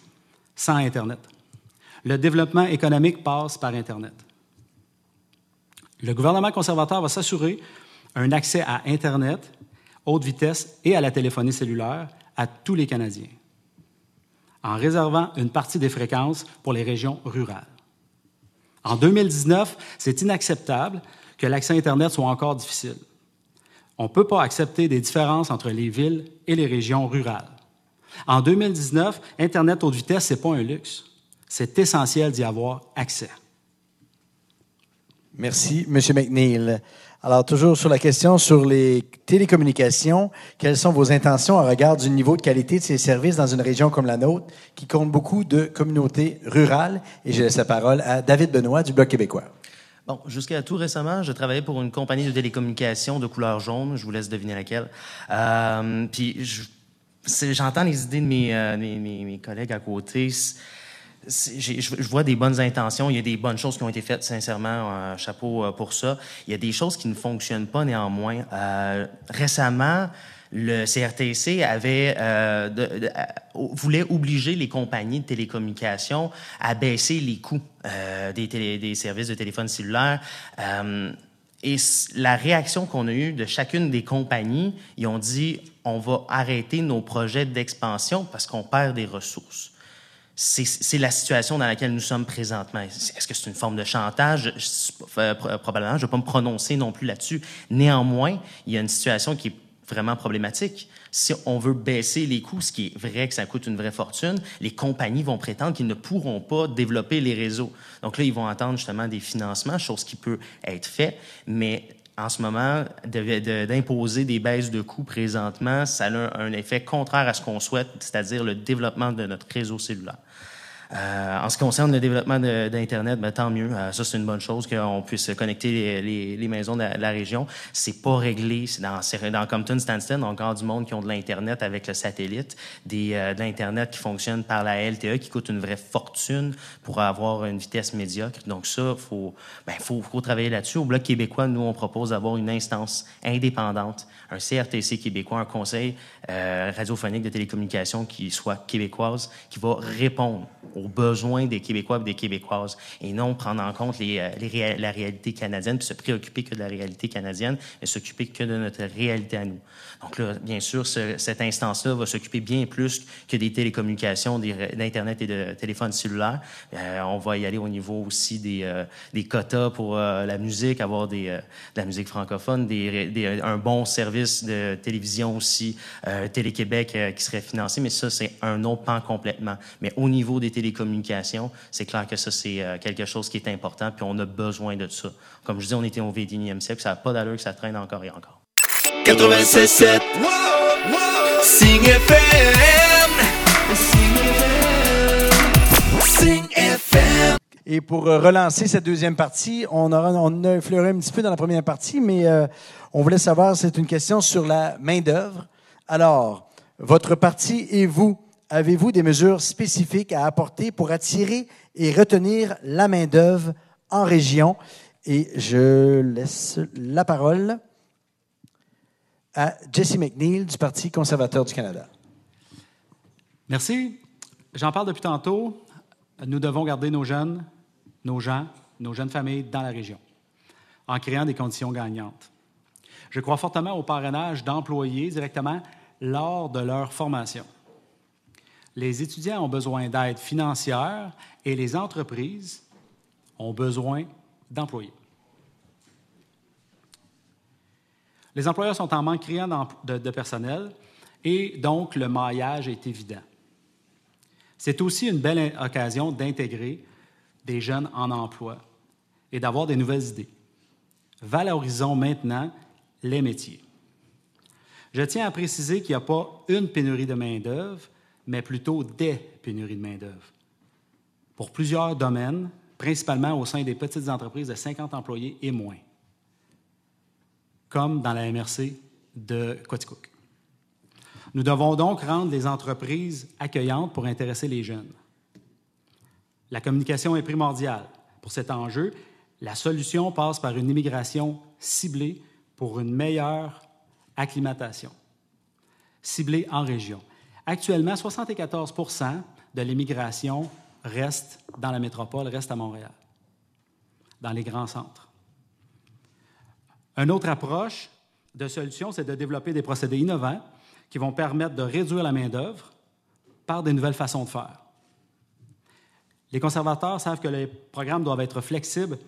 C: sans Internet. Le développement économique passe par Internet. Le gouvernement conservateur va s'assurer un accès à Internet haute vitesse et à la téléphonie cellulaire à tous les Canadiens, en réservant une partie des fréquences pour les régions rurales. En 2019, c'est inacceptable que l'accès Internet soit encore difficile. On ne peut pas accepter des différences entre les villes et les régions rurales. En 2019, Internet haute vitesse, ce n'est pas un luxe. C'est essentiel d'y avoir accès.
B: Merci, M. McNeil. Alors, toujours sur la question sur les télécommunications, quelles sont vos intentions à regard du niveau de qualité de ces services dans une région comme la nôtre, qui compte beaucoup de communautés rurales? Et je laisse la parole à David Benoît du Bloc québécois.
E: Bon, jusqu'à tout récemment, je travaillais pour une compagnie de télécommunications de couleur jaune. Je vous laisse deviner laquelle. Euh, puis, j'entends les idées de mes, euh, collègues à côté. Je, vois des bonnes intentions. Il y a des bonnes choses qui ont été faites, sincèrement. Un chapeau euh, pour ça. Il y a des choses qui ne fonctionnent pas néanmoins. Euh, récemment, le CRTC euh, de, voulait obliger les compagnies de télécommunications à baisser les coûts euh, des, services de téléphone cellulaire. Euh, et la réaction qu'on a eue de chacune des compagnies, ils ont dit on va arrêter nos projets d'expansion parce qu'on perd des ressources. C'est la situation dans laquelle nous sommes présentement. Est-ce que c'est une forme de chantage? Probablement, je ne vais pas me prononcer non plus là-dessus. Néanmoins, il y a une situation qui est vraiment problématique. Si on veut baisser les coûts, ce qui est vrai que ça coûte une vraie fortune, les compagnies vont prétendre qu'ils ne pourront pas développer les réseaux. Donc là, ils vont attendre justement des financements, chose qui peut être fait, mais en ce moment, d'imposer des baisses de coûts présentement, ça a un effet contraire à ce qu'on souhaite, c'est-à-dire le développement de notre réseau cellulaire. Euh, en ce qui concerne le développement d'Internet, ben, tant mieux. Euh, ça, c'est une bonne chose qu'on puisse connecter les, les, les maisons de la, la région. C'est pas réglé. Dans, dans Compton, Stansted, encore du monde qui ont de l'Internet avec le satellite, des, euh, de l'Internet qui fonctionne par la LTE, qui coûte une vraie fortune pour avoir une vitesse médiocre. Donc ça, faut, ben, faut, faut travailler là-dessus. Au Bloc québécois, nous, on propose d'avoir une instance indépendante, un CRTC québécois, un conseil euh, radiophonique de télécommunications qui soit québécoise, qui va répondre aux besoins des Québécois et des Québécoises et non prendre en compte les, euh, la réalité canadienne, puis se préoccuper que de la réalité canadienne, mais s'occuper que de notre réalité à nous. Donc là, bien sûr, ce, cette instance-là va s'occuper bien plus que des télécommunications, d'Internet et de téléphones cellulaires. Euh, on va y aller au niveau aussi des, euh, des quotas pour euh, la musique, avoir des, de la musique francophone, des, des, un bon service de télévision aussi, Télé-Québec qui serait financé, mais ça, c'est un autre pan complètement. Mais au niveau des télécommunications, c'est clair que ça, c'est quelque chose qui est important, puis on a besoin de ça. Comme je dis, on était au 21e siècle, ça n'a pas d'allure que ça traîne encore et encore. 96.7 Sing FM
B: Sing FM Et pour euh, relancer cette deuxième partie, on, a effleuré un petit peu dans la première partie, mais euh, on voulait savoir, c'est une question sur la main-d'œuvre. Alors, votre parti et vous, avez-vous des mesures spécifiques à apporter pour attirer et retenir la main-d'œuvre en région? Et je laisse la parole à Jesse McNeil du Parti conservateur du Canada.
C: Merci. J'en parle depuis tantôt. Nous devons garder nos jeunes, nos gens, nos jeunes familles dans la région en créant des conditions gagnantes. Je crois fortement au parrainage d'employés directement lors de leur formation. Les étudiants ont besoin d'aide financière et les entreprises ont besoin d'employés. Les employeurs sont en manque de personnel et donc le maillage est évident. C'est aussi une belle occasion d'intégrer des jeunes en emploi et d'avoir des nouvelles idées. Valorisons maintenant les métiers. Je tiens à préciser qu'il n'y a pas une pénurie de main-d'œuvre, mais plutôt des pénuries de main-d'œuvre. Pour plusieurs domaines, principalement au sein des petites entreprises de 50 employés et moins comme dans la MRC de Quaticook. Nous devons donc rendre les entreprises accueillantes pour intéresser les jeunes. La communication est primordiale. Pour cet enjeu, la solution passe par une immigration ciblée pour une meilleure acclimatation, ciblée en région. Actuellement, 74% de l'immigration reste dans la métropole, reste à Montréal, dans les grands centres. Une autre approche de solution, c'est de développer des procédés innovants qui vont permettre de réduire la main-d'œuvre par des nouvelles façons de faire. Les conservateurs savent que les programmes doivent être flexibles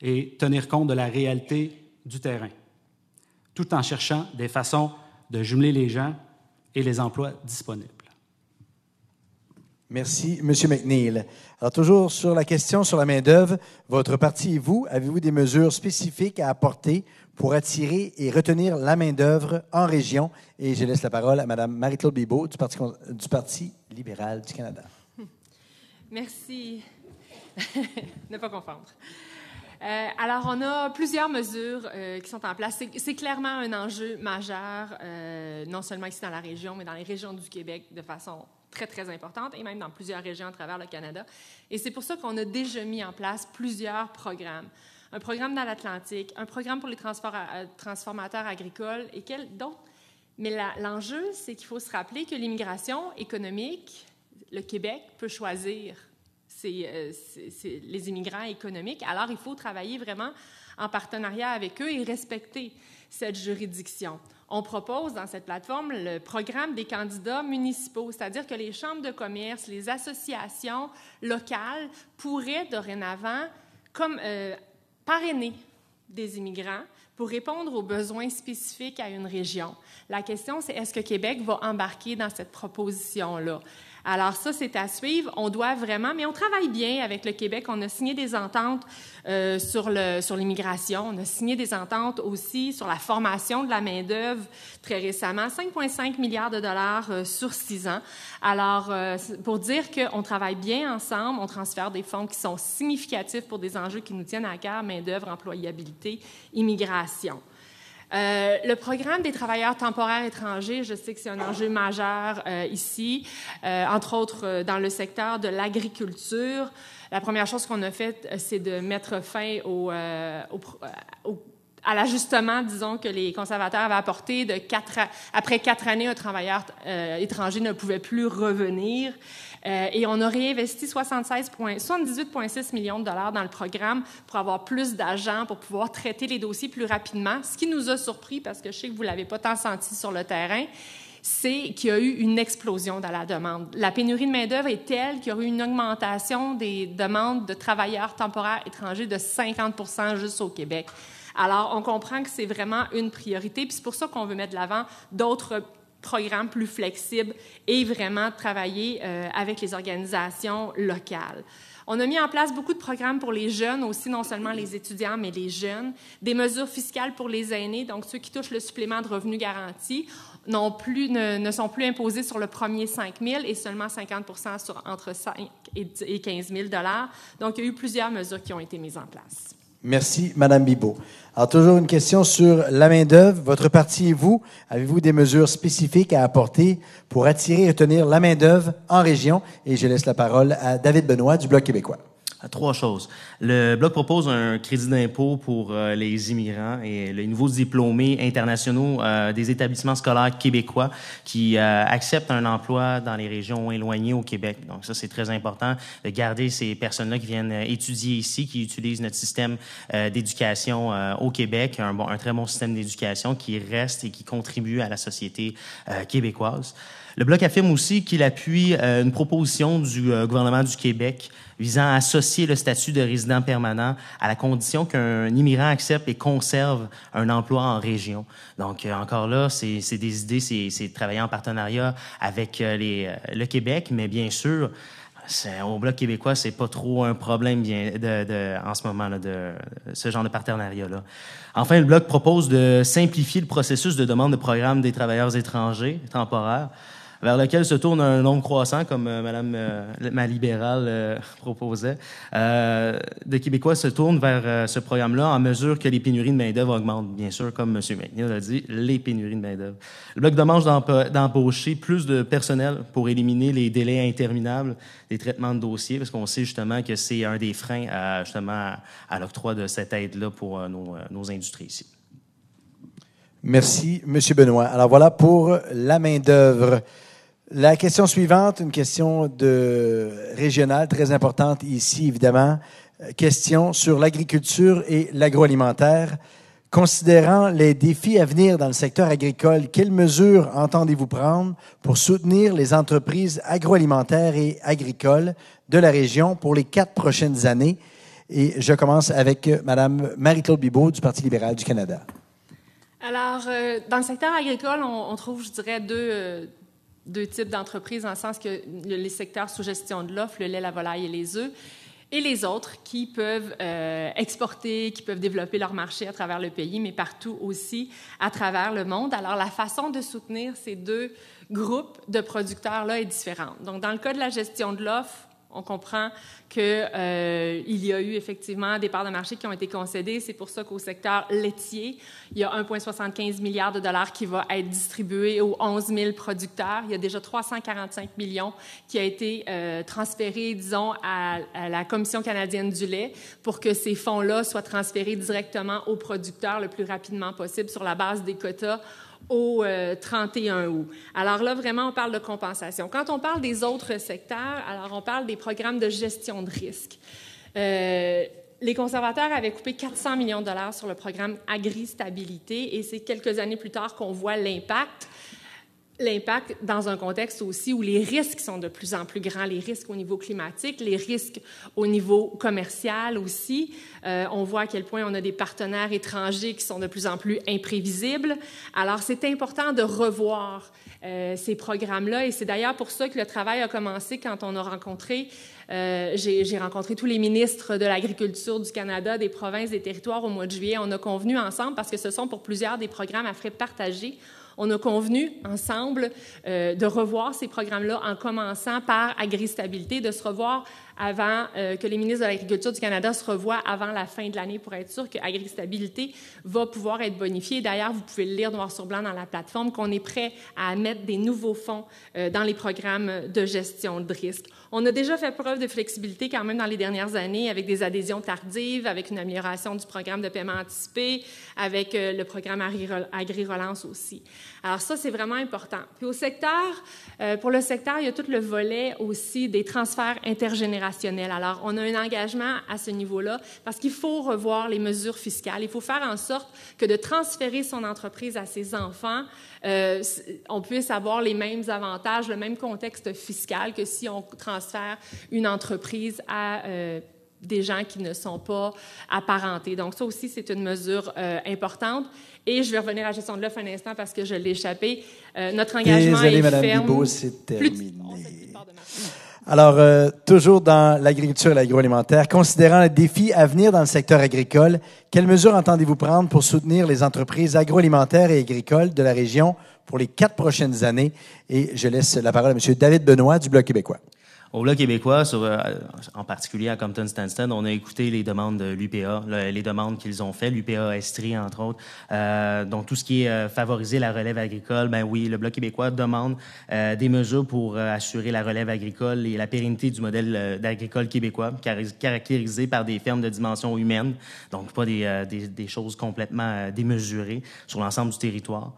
C: et tenir compte de la réalité du terrain, tout en cherchant des façons de jumeler les gens et les emplois disponibles.
B: Merci, M. McNeil. Alors, toujours sur la question sur la main-d'œuvre, votre parti et vous, avez-vous des mesures spécifiques à apporter pour attirer et retenir la main-d'œuvre en région? Et je laisse la parole à Mme Marie-Claude Bibeau du Parti, libéral du Canada. <laughs>
D: Merci. <laughs> ne pas confondre. Euh, alors, on a plusieurs mesures euh, qui sont en place. C'est clairement un enjeu majeur, euh, non seulement ici dans la région, mais dans les régions du Québec de façon très, très importante, et même dans plusieurs régions à travers le Canada. Et c'est pour ça qu'on a déjà mis en place plusieurs programmes. Un programme dans l'Atlantique, un programme pour les transformateurs agricoles, et quel d'autres? Mais l'enjeu, c'est qu'il faut se rappeler que l'immigration économique, le Québec peut choisir euh, c'est les immigrants économiques. Alors, il faut travailler vraiment en partenariat avec eux et respecter cette juridiction. On propose dans cette plateforme le programme des candidats municipaux, c'est-à-dire que les chambres de commerce, les associations locales pourraient dorénavant comme, euh, parrainer des immigrants pour répondre aux besoins spécifiques à une région. La question, c'est est-ce que Québec va embarquer dans cette proposition-là? Alors ça, c'est à suivre. On doit vraiment, mais on travaille bien avec le Québec. On a signé des ententes euh, sur le sur l'immigration. On a signé des ententes aussi sur la formation de la main d'œuvre très récemment, 5,5 milliards de dollars euh, sur six ans. Alors euh, pour dire qu'on travaille bien ensemble, on transfère des fonds qui sont significatifs pour des enjeux qui nous tiennent à cœur main d'œuvre, employabilité, immigration. Euh, le programme des travailleurs temporaires étrangers, je sais que c'est un enjeu majeur euh, ici, euh, entre autres dans le secteur de l'agriculture. La première chose qu'on a faite, c'est de mettre fin au, à l'ajustement, disons, que les conservateurs avaient apporté de quatre, après quatre années, un travailleur étranger ne pouvait plus revenir. Euh, et on a réinvesti 78,6 millions de dollars dans le programme pour avoir plus d'agents, pour pouvoir traiter les dossiers plus rapidement. Ce qui nous a surpris, parce que je sais que vous l'avez pas tant senti sur le terrain, c'est qu'il y a eu une explosion dans la demande. La pénurie de main-d'œuvre est telle qu'il y a eu une augmentation des demandes de travailleurs temporaires étrangers de 50% juste au Québec. Alors, on comprend que c'est vraiment une priorité, puis c'est pour ça qu'on veut mettre de l'avant d'autres programmes plus flexibles et vraiment travailler euh, avec les organisations locales. On a mis en place beaucoup de programmes pour les jeunes, aussi non seulement les étudiants, mais les jeunes. Des mesures fiscales pour les aînés, donc ceux qui touchent le supplément de revenu garanti, plus, ne, sont plus imposés sur le premier 5 000 et seulement 50% sur entre 5 et 15 000 Donc, il y a eu plusieurs mesures qui ont été mises en place.
B: Merci, Madame Bibot. Alors, toujours une question sur la main-d'œuvre. Votre parti et vous, avez-vous des mesures spécifiques à apporter pour attirer et retenir la main-d'œuvre en région? Et je laisse la parole à David Benoît du Bloc québécois.
E: Trois choses. Le Bloc propose un crédit d'impôt pour euh, les immigrants et les nouveaux diplômés internationaux euh, des établissements scolaires québécois qui euh, acceptent un emploi dans les régions éloignées au Québec. Donc ça, c'est très important de garder ces personnes-là qui viennent étudier ici, qui utilisent notre système d'éducation au Québec, un, bon, un très bon système d'éducation qui reste et qui contribue à la société québécoise. Le Bloc affirme aussi qu'il appuie une proposition du gouvernement du Québec visant à associer le statut de résident permanent à la condition qu'un immigrant accepte et conserve un emploi en région. Donc, euh, encore là, c'est des idées, c'est travailler en partenariat avec euh, les, euh, le Québec, mais bien sûr, au Bloc québécois, c'est pas trop un problème bien, de, de, en ce moment là, de ce genre de partenariat-là. Enfin, le Bloc propose de simplifier le processus de demande de programme des travailleurs étrangers temporaires vers lequel se tourne un nombre croissant, comme euh, Madame euh, ma libérale euh, <laughs> proposait. de Québécois se tournent vers ce programme-là en mesure que les pénuries de main-d'œuvre augmentent. Bien sûr, comme M. McNeil a dit, les pénuries de main-d'œuvre. Le Bloc demande d'embaucher plus de personnel pour éliminer les délais interminables des traitements de dossiers, parce qu'on sait justement que c'est un des freins à, justement à, l'octroi de cette aide-là pour nos, nos industries ici.
B: Merci, M. Benoît. Alors voilà pour la main-d'œuvre. La question suivante, une question de régionale très importante ici, évidemment. Euh, question sur l'agriculture et l'agroalimentaire. Considérant les défis à venir dans le secteur agricole, quelles mesures entendez-vous prendre pour soutenir les entreprises agroalimentaires et agricoles de la région pour les quatre prochaines années? Et je commence avec Mme Marie-Claude Bibeau du Parti libéral du Canada.
D: Alors, euh, dans le secteur agricole, on, trouve, je dirais, deux, euh, deux types d'entreprises, dans le sens que les secteurs sous gestion de l'offre, le lait, la volaille et les œufs, et les autres qui peuvent euh, exporter, qui peuvent développer leur marché à travers le pays, mais partout aussi à travers le monde. Alors, la façon de soutenir ces deux groupes de producteurs-là est différente. Donc, dans le cas de la gestion de l'offre, on comprend qu'il euh, y a eu effectivement des parts de marché qui ont été concédées. C'est pour ça qu'au secteur laitier, il y a 1,75 milliard de dollars qui va être distribué aux 11 000 producteurs. Il y a déjà 345 millions qui a été euh, transféré, disons, à, à, la Commission canadienne du lait pour que ces fonds-là soient transférés directement aux producteurs le plus rapidement possible sur la base des quotas au 31 euh, août. Alors là, vraiment, on parle de compensation. Quand on parle des autres secteurs, alors on parle des programmes de gestion de risque. Euh, les conservateurs avaient coupé 400 millions de dollars sur le programme Agri-stabilité et c'est quelques années plus tard qu'on voit l'impact l'impact dans un contexte aussi où les risques sont de plus en plus grands, les risques au niveau climatique, les risques au niveau commercial aussi. Euh, on voit à quel point on a des partenaires étrangers qui sont de plus en plus imprévisibles. Alors, c'est important de revoir euh, ces programmes-là et c'est d'ailleurs pour ça que le travail a commencé quand on a rencontré euh, j'ai rencontré tous les ministres de l'Agriculture du Canada, des provinces, des territoires au mois de juillet. On a convenu ensemble, parce que ce sont pour plusieurs des programmes à frais partagés, on a convenu ensemble euh, de revoir ces programmes-là en commençant par Agri-stabilité, de se revoir avant euh, que les ministres de l'Agriculture du Canada se revoient avant la fin de l'année pour être sûr que Agri-stabilité va pouvoir être bonifié. D'ailleurs, vous pouvez le lire noir sur blanc dans la plateforme qu'on est prêt à mettre des nouveaux fonds euh, dans les programmes de gestion de risque. On a déjà fait preuve de flexibilité quand même dans les dernières années avec des adhésions tardives, avec une amélioration du programme de paiement anticipé, avec euh, le programme Agri-Relance aussi. Alors ça, c'est vraiment important. Puis au secteur, pour le secteur, il y a tout le volet aussi des transferts intergénérationnels. Alors on a un engagement à ce niveau-là parce qu'il faut revoir les mesures fiscales. Il faut faire en sorte que de transférer son entreprise à ses enfants, euh, on puisse avoir les mêmes avantages, le même contexte fiscal que si on transfère une entreprise à euh, des gens qui ne sont pas apparentés. Donc ça aussi, c'est une mesure euh, importante. Et je vais revenir à la gestion de l'offre un instant parce que je l'ai échappé. Euh, notre engagement
B: Désolé,
D: est
B: Madame
D: ferme.
B: Bibeau, c'est terminé.
D: Plus- merci.
B: Alors, euh, toujours dans l'agriculture et l'agroalimentaire, considérant les défis à venir dans le secteur agricole, quelles mesures entendez-vous prendre pour soutenir les entreprises agroalimentaires et agricoles de la région pour les quatre prochaines années? Et je laisse la parole à M. David Benoît du Bloc québécois.
E: Au Bloc québécois, sur, euh, en particulier à Compton Stansted, on a écouté les demandes de l'UPA, le- les demandes qu'ils ont fait, l'UPA Estrie entre autres. Euh, donc tout ce qui est euh, favoriser la relève agricole, ben oui, le Bloc québécois demande euh, des mesures pour assurer la relève agricole et la pérennité du modèle d'agricole québécois, caractérisé par des fermes de dimension humaine, donc pas des, des, des choses complètement démesurées sur l'ensemble du territoire.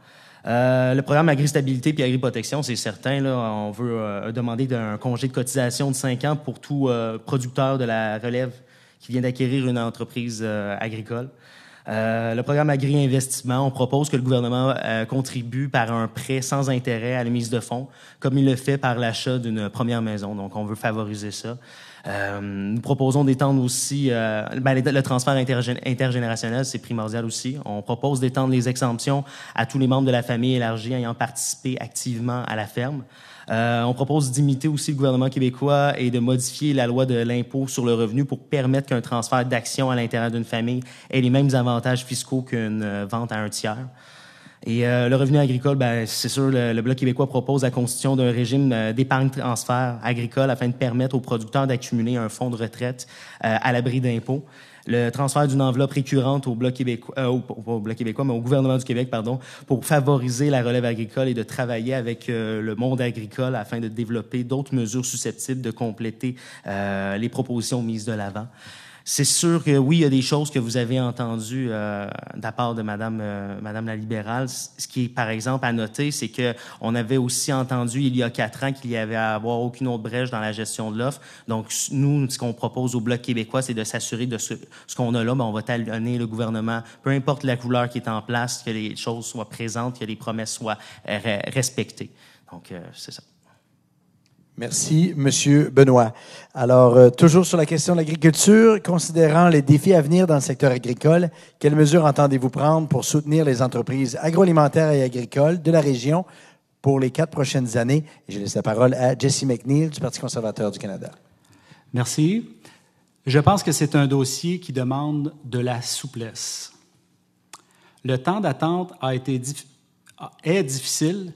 E: Euh, le programme Agri-stabilité puis Agri-protection, c'est certain. Là, on veut euh, demander d'un congé de cotisation de 5 ans pour tout euh, producteur de la relève qui vient d'acquérir une entreprise agricole. Le programme Agri-investissement, on propose que le gouvernement contribue par un prêt sans intérêt à la mise de fonds, comme il le fait par l'achat d'une première maison. Donc, on veut favoriser ça. Euh, nous proposons d'étendre aussi euh, ben, le transfert intergé- intergénérationnel, c'est primordial aussi. On propose d'étendre les exemptions à tous les membres de la famille élargie ayant participé activement à la ferme. Euh, on propose d'imiter aussi le gouvernement québécois et de modifier la loi de l'impôt sur le revenu pour permettre qu'un transfert d'actions à l'intérieur d'une famille ait les mêmes avantages fiscaux qu'une euh, vente à un tiers. Et euh, le revenu agricole, ben, c'est sûr, le, le Bloc québécois propose la constitution d'un régime euh, d'épargne transfert agricole afin de permettre aux producteurs d'accumuler un fonds de retraite euh, à l'abri d'impôts. Le transfert d'une enveloppe récurrente au Bloc québécois, au, au Bloc québécois, mais au gouvernement du Québec, pardon, pour favoriser la relève agricole et de travailler avec le monde agricole afin de développer d'autres mesures susceptibles de compléter les propositions mises de l'avant. C'est sûr que oui, il y a des choses que vous avez entendues euh, de la part de Madame, euh, Madame la libérale. Ce qui est, par exemple, à noter, c'est que on avait aussi entendu il y a quatre ans qu'il y avait à avoir aucune autre brèche dans la gestion de l'offre. Donc, nous, ce qu'on propose au Bloc québécois, c'est de s'assurer de ce, qu'on a là. Ben, on va talonner le gouvernement, peu importe la couleur qui est en place, que les choses soient présentes, que les promesses soient euh, respectées. Donc, euh, c'est ça.
B: Merci, Monsieur Benoît. Alors, euh, toujours sur la question de l'agriculture, considérant les défis à venir dans le secteur agricole, quelles mesures entendez-vous prendre pour soutenir les entreprises agroalimentaires et agricoles de la région pour les quatre prochaines années? Je laisse la parole à Jesse McNeil du Parti conservateur du Canada.
C: Merci. Je pense que c'est un dossier qui demande de la souplesse. Le temps d'attente a été est difficile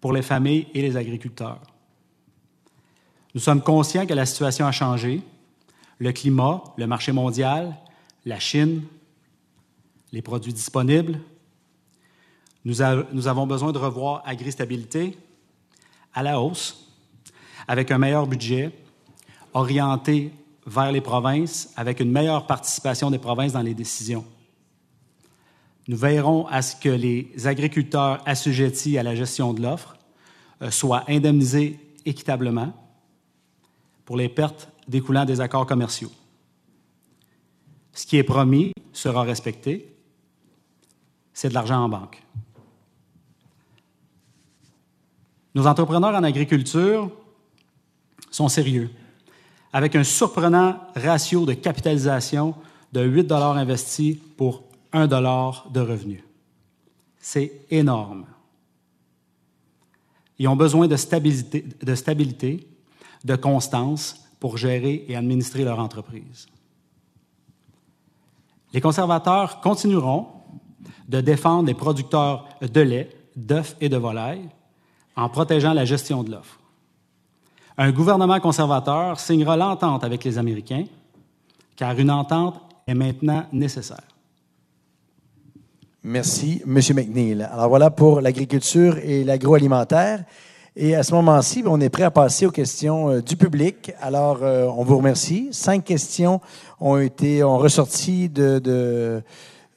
C: pour les familles et les agriculteurs. Nous sommes conscients que la situation a changé. Le climat, le marché mondial, la Chine, les produits disponibles. Nous, avons besoin de revoir AgriStabilité à la hausse, avec un meilleur budget, orienté vers les provinces, avec une meilleure participation des provinces dans les décisions. Nous veillerons à ce que les agriculteurs assujettis à la gestion de l'offre euh, soient indemnisés équitablement pour les pertes découlant des accords commerciaux. Ce qui est promis sera respecté. C'est de l'argent en banque. Nos entrepreneurs en agriculture sont sérieux, avec un surprenant ratio de capitalisation de 8 investis pour 1 de revenus. C'est énorme. Ils ont besoin de stabilité de constance pour gérer et administrer leur entreprise. Les conservateurs continueront de défendre les producteurs de lait, d'œufs et de volailles en protégeant la gestion de l'offre. Un gouvernement conservateur signera l'entente avec les Américains, car une entente est maintenant nécessaire.
B: Merci, M. McNeil. Alors voilà pour l'agriculture et l'agroalimentaire. Et à ce moment-ci, on est prêt à passer aux questions euh, du public. Alors, euh, on vous remercie. Cinq questions ont été ont ressorti de, de,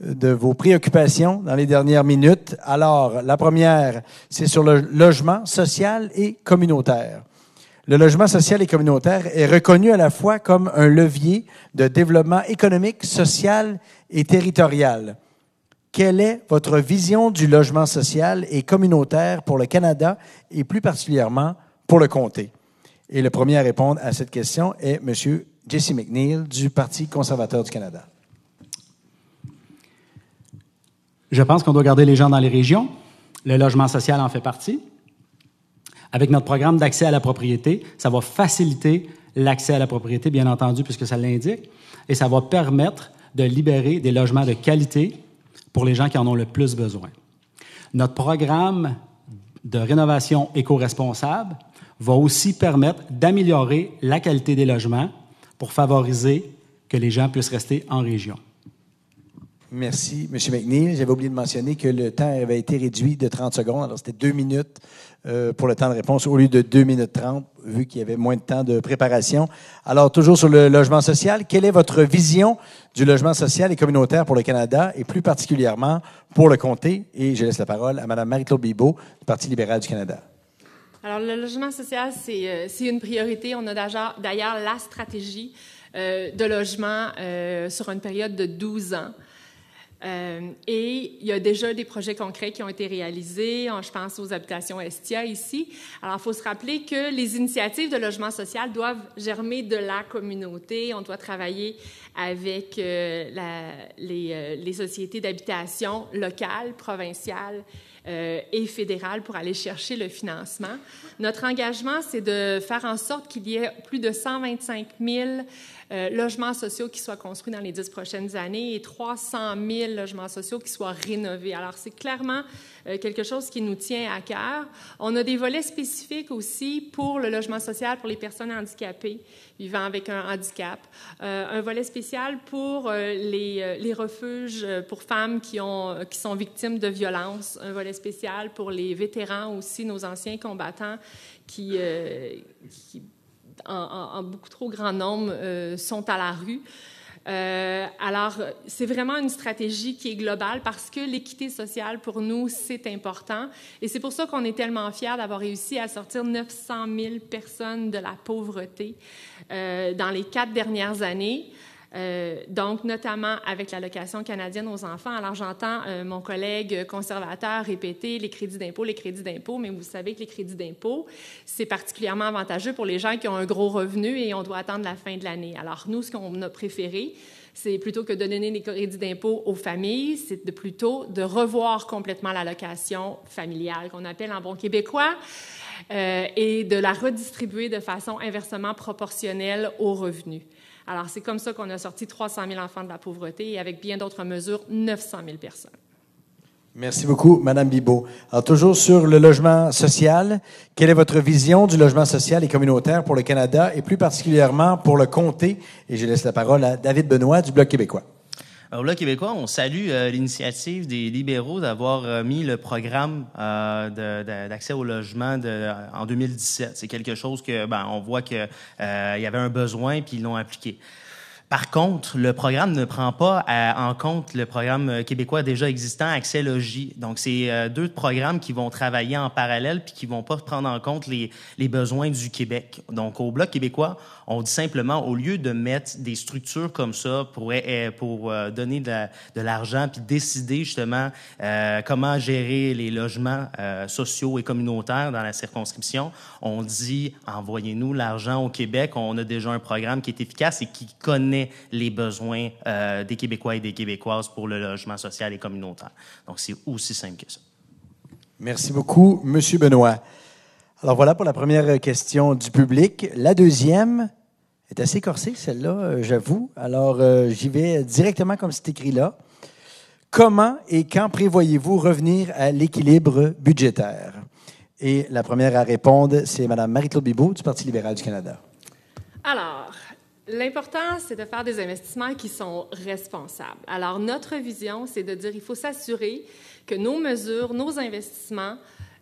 B: de vos préoccupations dans les dernières minutes. Alors, la première, c'est sur le logement social et communautaire. Le logement social et communautaire est reconnu à la fois comme un levier de développement économique, social et territorial. Quelle est votre vision du logement social et communautaire pour le Canada et plus particulièrement pour le comté? Et le premier à répondre à cette question est M. Jesse McNeil du Parti conservateur du Canada.
C: Je pense qu'on doit garder les gens dans les régions. Le logement social en fait partie. Avec notre programme d'accès à la propriété, ça va faciliter l'accès à la propriété, bien entendu, puisque ça l'indique, et ça va permettre de libérer des logements de qualité pour les gens qui en ont le plus besoin. Notre programme de rénovation éco-responsable va aussi permettre d'améliorer la qualité des logements pour favoriser que les gens puissent rester en région.
B: Merci, M. McNeil. J'avais oublié de mentionner que le temps avait été réduit de 30 secondes. Alors, c'était deux minutes euh, pour le temps de réponse au lieu de deux minutes 30, vu qu'il y avait moins de temps de préparation. Alors, toujours sur le logement social, quelle est votre vision du logement social et communautaire pour le Canada et plus particulièrement pour le comté? Et je laisse la parole à Mme Marie-Claude Bibeau du Parti libéral du Canada.
D: Alors, le logement social, c'est euh, une priorité. On a d'ailleurs la stratégie euh, de logement sur une période de 12 ans. Euh, et il y a déjà des projets concrets qui ont été réalisés. Je pense aux habitations Estia ici. Alors, il faut se rappeler que les initiatives de logement social doivent germer de la communauté. On doit travailler avec euh, euh, les, sociétés d'habitation locales, provinciales et fédérales pour aller chercher le financement. Notre engagement, c'est de faire en sorte qu'il y ait plus de 125 000 euh, logements sociaux qui soient construits dans les dix prochaines années et 300 000 logements sociaux qui soient rénovés. Alors, c'est clairement euh, quelque chose qui nous tient à cœur. On a des volets spécifiques aussi pour le logement social pour les personnes handicapées vivant avec un handicap, euh, un volet spécial pour les, refuges pour femmes qui, ont, qui sont victimes de violences, un volet spécial pour les vétérans aussi, nos anciens combattants qui en, beaucoup trop grand nombre euh, sont à la rue. Euh, alors, c'est vraiment une stratégie qui est globale parce que l'équité sociale, pour nous, c'est important. Et c'est pour ça qu'on est tellement fiers d'avoir réussi à sortir 900 000 personnes de la pauvreté euh, dans les quatre dernières années. Euh, donc, notamment avec l'allocation canadienne aux enfants. Alors, j'entends euh, mon collègue conservateur répéter les crédits d'impôt, les crédits d'impôt, mais vous savez que les crédits d'impôt, c'est particulièrement avantageux pour les gens qui ont un gros revenu et on doit attendre la fin de l'année. Alors, nous, ce qu'on a préféré, c'est plutôt que de donner des crédits d'impôt aux familles, c'est de plutôt de revoir complètement l'allocation familiale qu'on appelle en bon québécois. Euh, et de la redistribuer de façon inversement proportionnelle aux revenus. Alors, c'est comme ça qu'on a sorti 300 000 enfants de la pauvreté et avec bien d'autres mesures, 900 000 personnes.
B: Merci beaucoup, Madame Bibot. Alors, toujours sur le logement social, quelle est votre vision du logement social et communautaire pour le Canada et plus particulièrement pour le comté? Et je laisse la parole à David Benoît du Bloc québécois.
E: Au Bloc québécois, on salue euh, l'initiative des libéraux d'avoir euh, mis le programme euh, d'accès au logement en 2017. C'est quelque chose que, ben, on voit qu'il y avait un besoin, puis ils l'ont appliqué. Par contre, le programme ne prend pas en compte le programme québécois déjà existant, Accès Logis. Donc, c'est deux programmes qui vont travailler en parallèle puis qui vont pas prendre en compte les, les besoins du Québec. Donc, au Bloc québécois, on dit simplement, au lieu de mettre des structures comme ça pour, eh, pour euh, donner de, l'argent puis décider justement euh, comment gérer les logements euh, sociaux et communautaires dans la circonscription, on dit envoyez-nous l'argent au Québec. On a déjà un programme qui est efficace et qui connaît les besoins des Québécois et des Québécoises pour le logement social et communautaire. Donc c'est aussi simple que ça.
B: Merci beaucoup, Monsieur Benoît. Alors voilà pour la première question du public. La deuxième, est assez corsée, celle-là, euh, j'avoue. Alors, euh, j'y vais directement comme c'est écrit là. Comment et quand prévoyez-vous revenir à l'équilibre budgétaire? Et la première à répondre, c'est Mme Marie-Claude du Parti libéral du Canada.
D: Alors, l'important, c'est de faire des investissements qui sont responsables. Alors, notre vision, c'est de dire qu'il faut s'assurer que nos mesures, nos investissements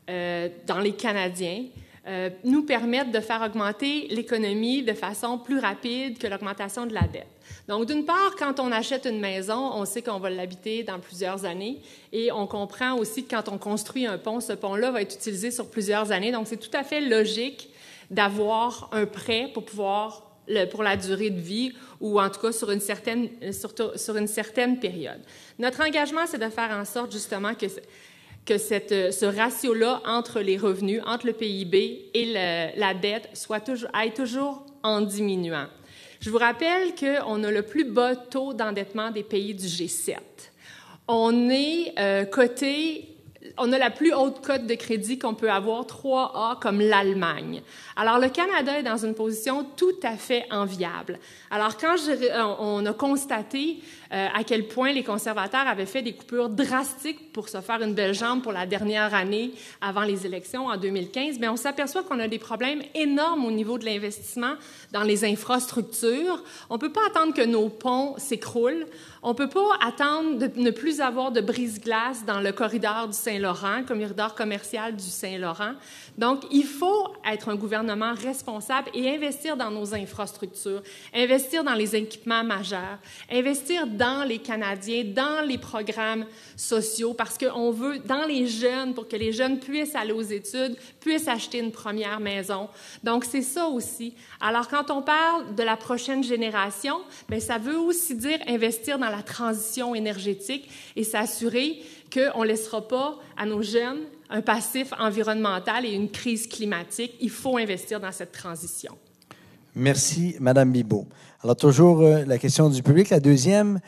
D: euh, dans les Canadiens euh, nous permettent de faire augmenter l'économie de façon plus rapide que l'augmentation de la dette. Donc, d'une part, quand on achète une maison, on sait qu'on va l'habiter dans plusieurs années et on comprend aussi que quand on construit un pont, ce pont-là va être utilisé sur plusieurs années. Donc, c'est tout à fait logique d'avoir un prêt pour pouvoir pour la durée de vie ou en tout cas sur une certaine, sur une certaine période. Notre engagement, c'est de faire en sorte justement que que cette, ce ratio-là entre les revenus, entre le PIB et la dette soit toujours, aille toujours en diminuant. Je vous rappelle qu'on a le plus bas taux d'endettement des pays du G7. On est euh, coté on a la plus haute cote de crédit qu'on peut avoir, 3A, comme l'Allemagne. Alors, le Canada est dans une position tout à fait enviable. Alors, quand on a constaté euh, à quel point les conservateurs avaient fait des coupures drastiques pour se faire une belle jambe pour la dernière année avant les élections en 2015, mais on s'aperçoit qu'on a des problèmes énormes au niveau de l'investissement dans les infrastructures. On ne peut pas attendre que nos ponts s'écroulent. On ne peut pas attendre de ne plus avoir de brise-glace dans le corridor du Saint-Laurent, corridor commercial du Saint-Laurent. Donc, il faut être un gouvernement responsable et investir dans nos infrastructures, investir dans les équipements majeurs, investir dans les Canadiens, dans les programmes sociaux, parce qu'on veut, dans les jeunes, pour que les jeunes puissent aller aux études, puissent acheter une première maison. Donc, c'est ça aussi. Alors, quand on parle de la prochaine génération, bien, ça veut aussi dire investir dans la transition énergétique et s'assurer qu'on ne laissera pas à nos jeunes un passif environnemental et une crise climatique. Il faut investir dans cette transition.
B: Merci, Madame Bibot. Alors, toujours euh, la question du public. La deuxième,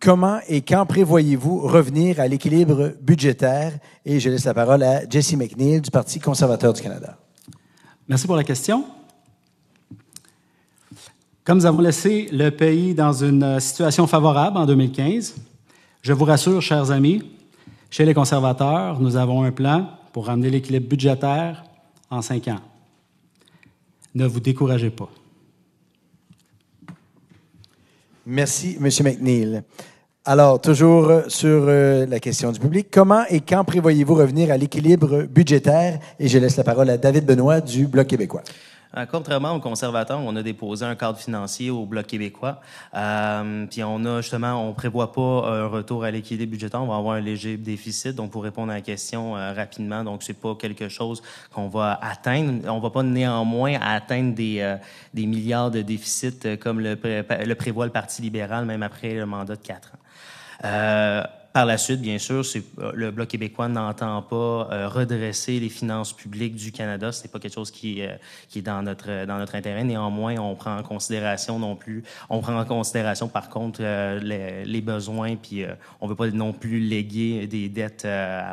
B: comment et quand prévoyez-vous revenir à l'équilibre budgétaire? Et je laisse la parole à Jesse McNeil du Parti conservateur du Canada.
C: Merci pour la question. Comme nous avons laissé le pays dans une situation favorable en 2015, je vous rassure, chers amis, chez les conservateurs, nous avons un plan pour ramener l'équilibre budgétaire en cinq ans. Ne vous découragez pas.
B: Merci, M. McNeil. Alors, toujours sur euh, la question du public, comment et quand prévoyez-vous revenir à l'équilibre budgétaire? Et je laisse la parole à David Benoît du Bloc québécois.
E: Euh, contrairement aux conservateurs, on a déposé un cadre financier au Bloc québécois. Euh, puis on a justement, on prévoit pas un retour à l'équilibre budgétaire. On va avoir un léger déficit. Donc, pour répondre à la question euh, rapidement, donc c'est pas quelque chose qu'on va atteindre. On va pas néanmoins atteindre des, euh, des milliards de déficit comme le, le prévoit le Parti libéral, même après le mandat de quatre ans. Par la suite, bien sûr, euh, le Bloc québécois n'entend pas euh, redresser les finances publiques du Canada. Ce n'est pas quelque chose qui, euh, qui est dans notre, dans notre intérêt. Néanmoins, on prend en considération non plus, on prend en considération par contre les, les, besoins, puis on ne veut pas non plus léguer des dettes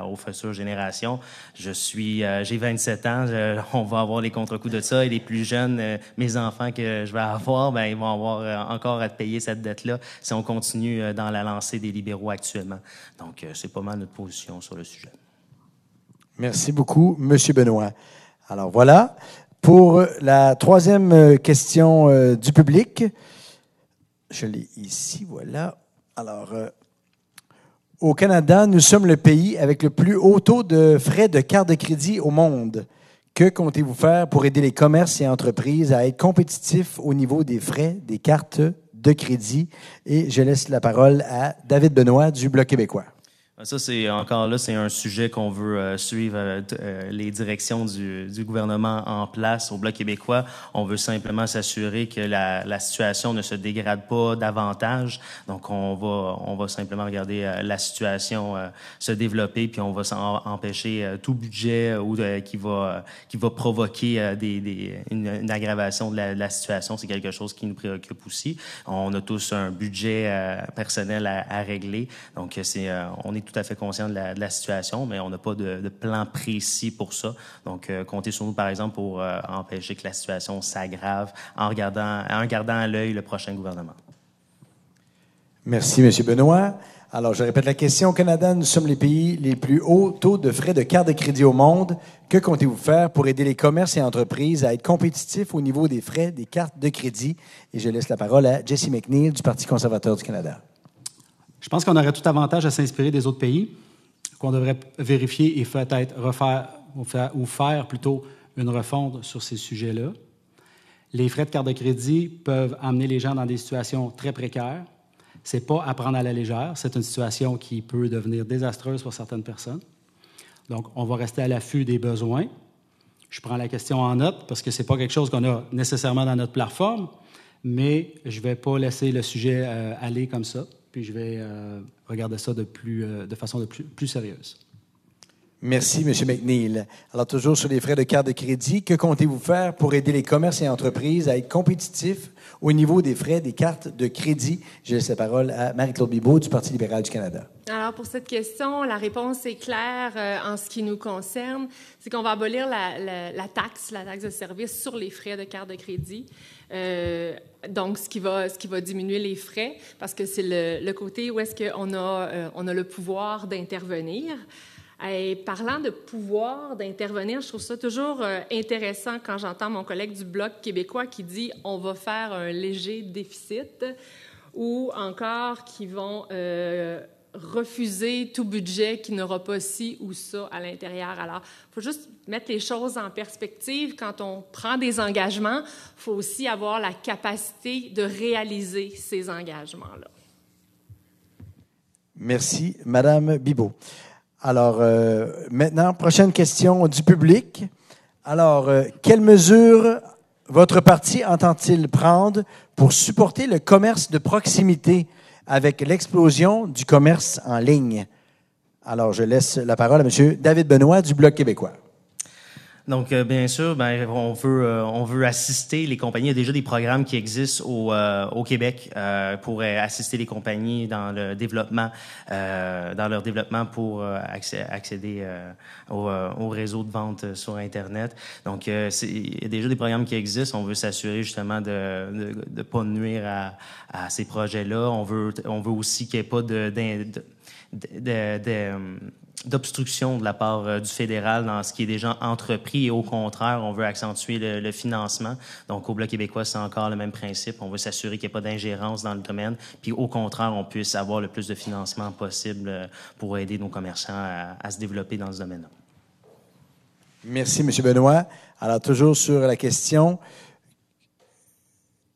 E: aux futures générations. Je suis, j'ai 27 ans, <laughs> on va avoir les contre-coups de ça, et les plus jeunes, mes enfants que je vais avoir, ben, ils vont avoir encore à payer cette dette-là si on continue dans la lancée des libéraux actuellement. Donc, euh, c'est pas mal notre position sur le sujet.
B: Merci beaucoup, Monsieur Benoît. Alors voilà, pour la troisième euh, question euh, du public, je l'ai ici, voilà. Alors, au Canada, nous sommes le pays avec le plus haut taux de frais de carte de crédit au monde. Que comptez-vous faire pour aider les commerces et entreprises à être compétitifs au niveau des frais des cartes de crédit. Et je laisse la parole à David Benoît du Bloc québécois.
E: Ça, c'est encore là, c'est un sujet qu'on veut euh, suivre euh, euh, les directions du, du, gouvernement en place au Bloc québécois. On veut simplement s'assurer que la, la, situation ne se dégrade pas davantage. Donc, on va, on va simplement regarder la situation se développer, puis on va empêcher tout budget ou qui va qui va provoquer des, des une, aggravation de la, de la situation. C'est quelque chose qui nous préoccupe aussi. On a tous un budget personnel à, à, régler. Donc, c'est on est tout à fait conscient de la, situation, mais on n'a pas de, plan précis pour ça. Donc, euh, comptez sur nous, par exemple, pour euh, empêcher que la situation s'aggrave en regardant, en gardant à l'œil le prochain gouvernement.
B: Merci, M. Benoît. Alors, je répète la question. Au Canada, nous sommes les pays les plus hauts taux de frais de carte de crédit au monde. Que comptez-vous faire pour aider les commerces et entreprises à être compétitifs au niveau des frais des cartes de crédit? Et je laisse la parole à Jesse McNeil du Parti conservateur du Canada.
C: Je pense qu'on aurait tout avantage à s'inspirer des autres pays, qu'on devrait vérifier et peut-être refaire ou faire, plutôt une refonte sur ces sujets-là. Les frais de carte de crédit peuvent amener les gens dans des situations très précaires. Ce n'est pas à prendre à la légère. C'est une situation qui peut devenir désastreuse pour certaines personnes. Donc, on va rester à l'affût des besoins. Je prends la question en note parce que ce n'est pas quelque chose qu'on a nécessairement dans notre plateforme, mais je vais pas laisser le sujet euh, aller comme ça puis je vais euh, regarder ça de, plus, euh, de façon de plus, plus sérieuse.
B: Merci, M. McNeil. Alors, toujours sur les frais de carte de crédit, que comptez-vous faire pour aider les commerces et entreprises à être compétitifs au niveau des frais des cartes de crédit? Je laisse la parole à Marie-Claude Bibeau du Parti libéral du Canada.
D: Alors, pour cette question, la réponse est claire euh, en ce qui nous concerne. C'est qu'on va abolir la, la, taxe, la taxe de service sur les frais de carte de crédit. Euh, donc, ce qui, va, ce qui va diminuer les frais, parce que c'est le, le, côté où est-ce qu'on a, euh, a le pouvoir d'intervenir. Et parlant de pouvoir d'intervenir, je trouve ça toujours euh, intéressant quand j'entends mon collègue du Bloc québécois qui dit on va faire un léger déficit ou encore qui vont euh, refuser tout budget qui n'aura pas ci ou ça à l'intérieur. Alors, il faut juste mettre les choses en perspective. Quand on prend des engagements, il faut aussi avoir la capacité de réaliser ces engagements-là.
B: Merci, Madame Bibot. Alors, euh, maintenant, prochaine question du public. Alors, euh, quelles mesures votre parti entend-il prendre pour supporter le commerce de proximité avec l'explosion du commerce en ligne? Alors, je laisse la parole à M. David Benoît du Bloc québécois.
E: Donc, euh, bien sûr, ben, on veut euh, on veut assister les compagnies. Il y a déjà des programmes qui existent au, euh, au Québec pour assister les compagnies dans le développement, dans leur développement pour accéder au, au, réseau de vente sur Internet. Donc, il y a déjà des programmes qui existent. On veut s'assurer justement de ne pas nuire à, à ces projets-là. On veut on veut aussi qu'il n'y ait pas de, de, de d'obstruction de la part euh, du fédéral dans ce qui est déjà entrepris et au contraire, on veut accentuer le, financement. Donc, au Bloc québécois, c'est encore le même principe. On veut s'assurer qu'il n'y ait pas d'ingérence dans le domaine, puis au contraire, on puisse avoir le plus de financement possible euh, pour aider nos commerçants à, se développer dans ce domaine-là.
B: Merci, M. Benoît. Alors, toujours sur la question,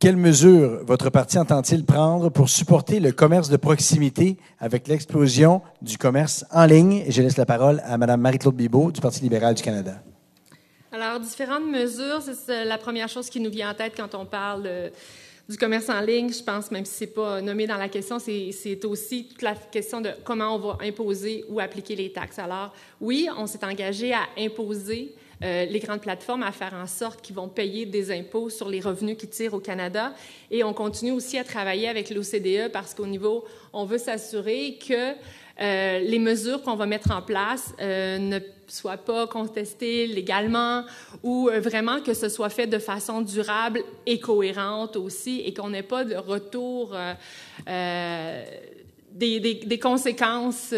B: quelles mesures votre parti entend-il prendre pour supporter le commerce de proximité avec l'explosion du commerce en ligne? Je laisse la parole à Mme Marie-Claude Bibeau du Parti libéral du Canada.
D: Alors, différentes mesures, c'est la première chose qui nous vient en tête quand on parle du commerce en ligne. Je pense, même si ce n'est pas nommé dans la question, c'est aussi toute la question de comment on va imposer ou appliquer les taxes. Alors, oui, on s'est engagé à imposer euh, les grandes plateformes à faire en sorte qu'ils vont payer des impôts sur les revenus qui tirent au Canada. Et on continue aussi à travailler avec l'OCDE parce qu'au niveau, on veut s'assurer que euh, les mesures qu'on va mettre en place euh, ne soient pas contestées légalement ou vraiment que ce soit fait de façon durable et cohérente aussi et qu'on n'ait pas de retour des, des, conséquences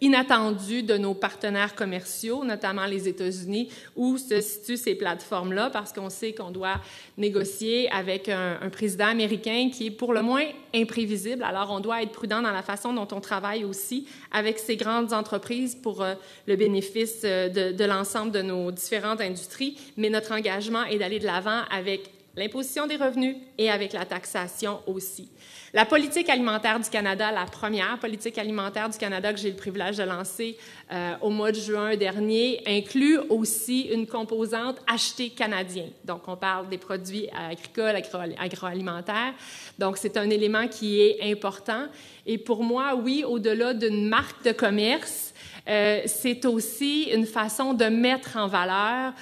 D: inattendu de nos partenaires commerciaux, notamment les États-Unis, où se situent ces plateformes-là, parce qu'on sait qu'on doit négocier avec un, président américain qui est pour le moins imprévisible. Alors, on doit être prudent dans la façon dont on travaille aussi avec ces grandes entreprises pour euh, le bénéfice euh, de l'ensemble de nos différentes industries. Mais notre engagement est d'aller de l'avant avec l'imposition des revenus et avec la taxation aussi. La politique alimentaire du Canada, la première politique alimentaire du Canada que j'ai le privilège de lancer euh, au mois de juin dernier, inclut aussi une composante achetée canadien. Donc, on parle des produits agricoles, agroalimentaires. Donc, c'est un élément qui est important. Et pour moi, oui, au-delà d'une marque de commerce, euh, c'est aussi une façon de mettre en valeur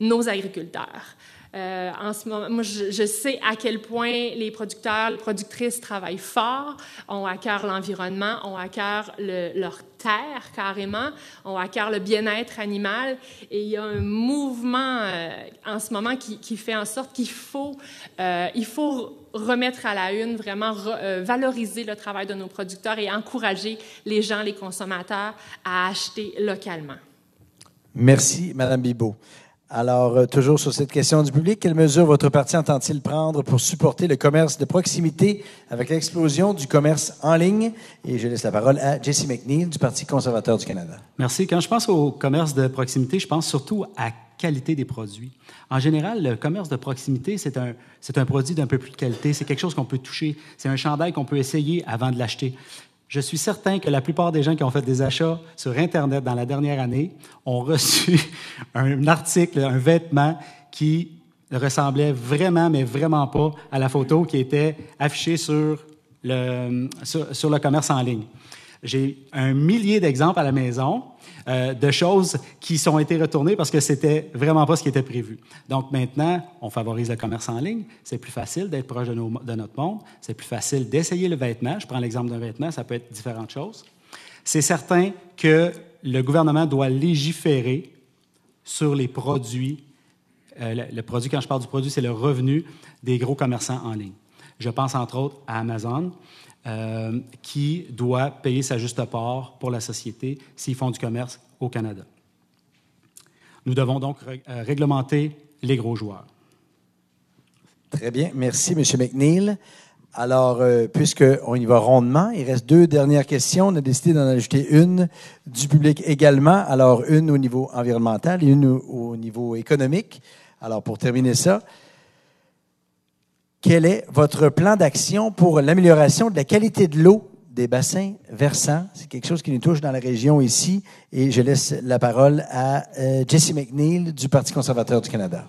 D: nos agriculteurs. Euh, en ce moment, moi, je, sais à quel point les producteurs, les productrices travaillent fort, ont à cœur l'environnement, ont à cœur leur terre carrément, ont à cœur le bien-être animal. Et il y a un mouvement euh, en ce moment qui, fait en sorte qu'il faut, euh, il faut remettre à la une, vraiment valoriser le travail de nos producteurs et encourager les gens, les consommateurs, à acheter localement.
B: Merci, Madame Bibot. Alors, euh, toujours sur cette question du public, quelles mesures votre parti entend-il prendre pour supporter le commerce de proximité avec l'explosion du commerce en ligne? Et je laisse la parole à Jesse McNeil du Parti conservateur du Canada.
C: Merci. Quand je pense au commerce de proximité, je pense surtout à qualité des produits. En général, le commerce de proximité, c'est un, c'est un produit d'un peu plus de qualité, c'est quelque chose qu'on peut toucher, c'est un chandail qu'on peut essayer avant de l'acheter. Je suis certain que la plupart des gens qui ont fait des achats sur Internet dans la dernière année ont <laughs> reçu un article, un vêtement qui ressemblait vraiment, mais vraiment pas à la photo qui était affichée sur le, sur le commerce en ligne. J'ai un millier d'exemples à la maison euh, de choses qui sont été retournées parce que c'était vraiment pas ce qui était prévu. Donc maintenant, on favorise le commerce en ligne. C'est plus facile d'être proche de, notre monde. C'est plus facile d'essayer le vêtement. Je prends l'exemple d'un vêtement, ça peut être différentes choses. C'est certain que le gouvernement doit légiférer sur les produits. Euh, le produit, quand je parle du produit, c'est le revenu des gros commerçants en ligne. Je pense entre autres à Amazon. Euh, qui doit payer sa juste part pour la société s'ils font du commerce au Canada. Nous devons donc euh, réglementer les gros joueurs.
B: Très bien. Merci, M. McNeil. Alors, euh, puisqu'on y va rondement, il reste deux dernières questions. On a décidé d'en ajouter une du public également. Alors, une au niveau environnemental et une au niveau économique. Alors, pour terminer ça, quel est votre plan d'action pour l'amélioration de la qualité de l'eau des bassins versants? C'est quelque chose qui nous touche dans la région ici. Et je laisse la parole à euh, Jesse McNeil du Parti conservateur du Canada.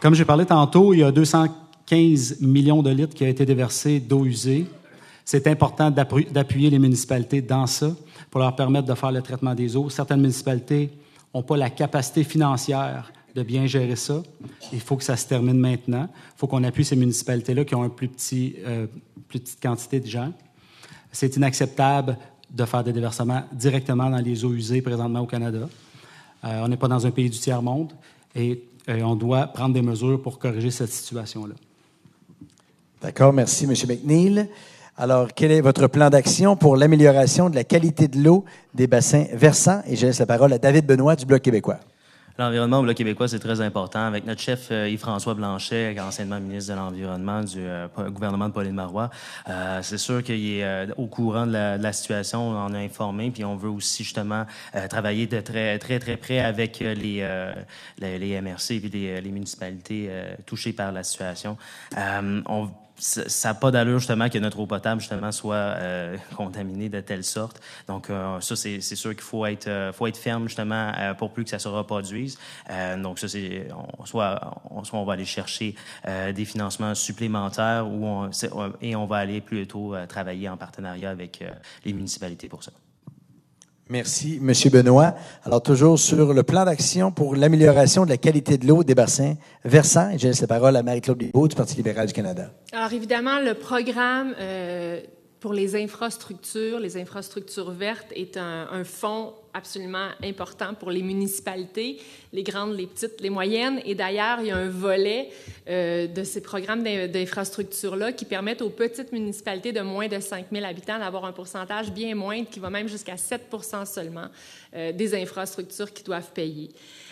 C: Comme j'ai parlé tantôt, il y a 215 millions de litres qui ont été déversés d'eau usée. C'est important d'appuyer les municipalités dans ça pour leur permettre de faire le traitement des eaux. Certaines municipalités n'ont pas la capacité financière de bien gérer ça. Il faut que ça se termine maintenant. Il faut qu'on appuie ces municipalités-là qui ont une plus, petit, euh, plus petite quantité de gens. C'est inacceptable de faire des déversements directement dans les eaux usées présentement au Canada. Euh, on n'est pas dans un pays du tiers-monde et euh, on doit prendre des mesures pour corriger cette situation-là.
B: D'accord, merci, M. McNeil. Alors, quel est votre plan d'action pour l'amélioration de la qualité de l'eau des bassins versants? Et je laisse la parole à David Benoît du Bloc québécois.
E: L'environnement au Bloc québécois, c'est très important. Avec notre chef euh, Yves-François Blanchet, anciennement ministre de l'Environnement du euh, gouvernement de Pauline Marois, euh, c'est sûr qu'il est au courant de la, situation, on en a informé, puis on veut aussi justement travailler de très, très, très près avec les, les, MRC et les, les municipalités touchées par la situation. on ça n'a pas d'allure justement que notre eau potable justement soit euh, contaminée de telle sorte. Donc euh, ça c'est sûr qu'il faut être euh, faut être ferme justement pour plus que ça se reproduise. donc ça c'est soit on, soit on va aller chercher des financements supplémentaires ou on, et on va aller plutôt travailler en partenariat avec les municipalités pour ça.
B: Merci, Monsieur Benoît. Alors, toujours sur le plan d'action pour l'amélioration de la qualité de l'eau des bassins versants. Je laisse la parole à Marie-Claude Bibeau du Parti libéral du Canada.
D: Alors, évidemment, le programme euh, pour les infrastructures, les infrastructures vertes, est un, fonds absolument important pour les municipalités, les grandes, les petites, les moyennes. Et d'ailleurs, il y a un volet euh, de ces programmes d'infrastructure-là qui permettent aux petites municipalités de moins de 5 000 habitants d'avoir un pourcentage bien moindre qui va même jusqu'à 7 seulement euh, des infrastructures qu'ils doivent payer.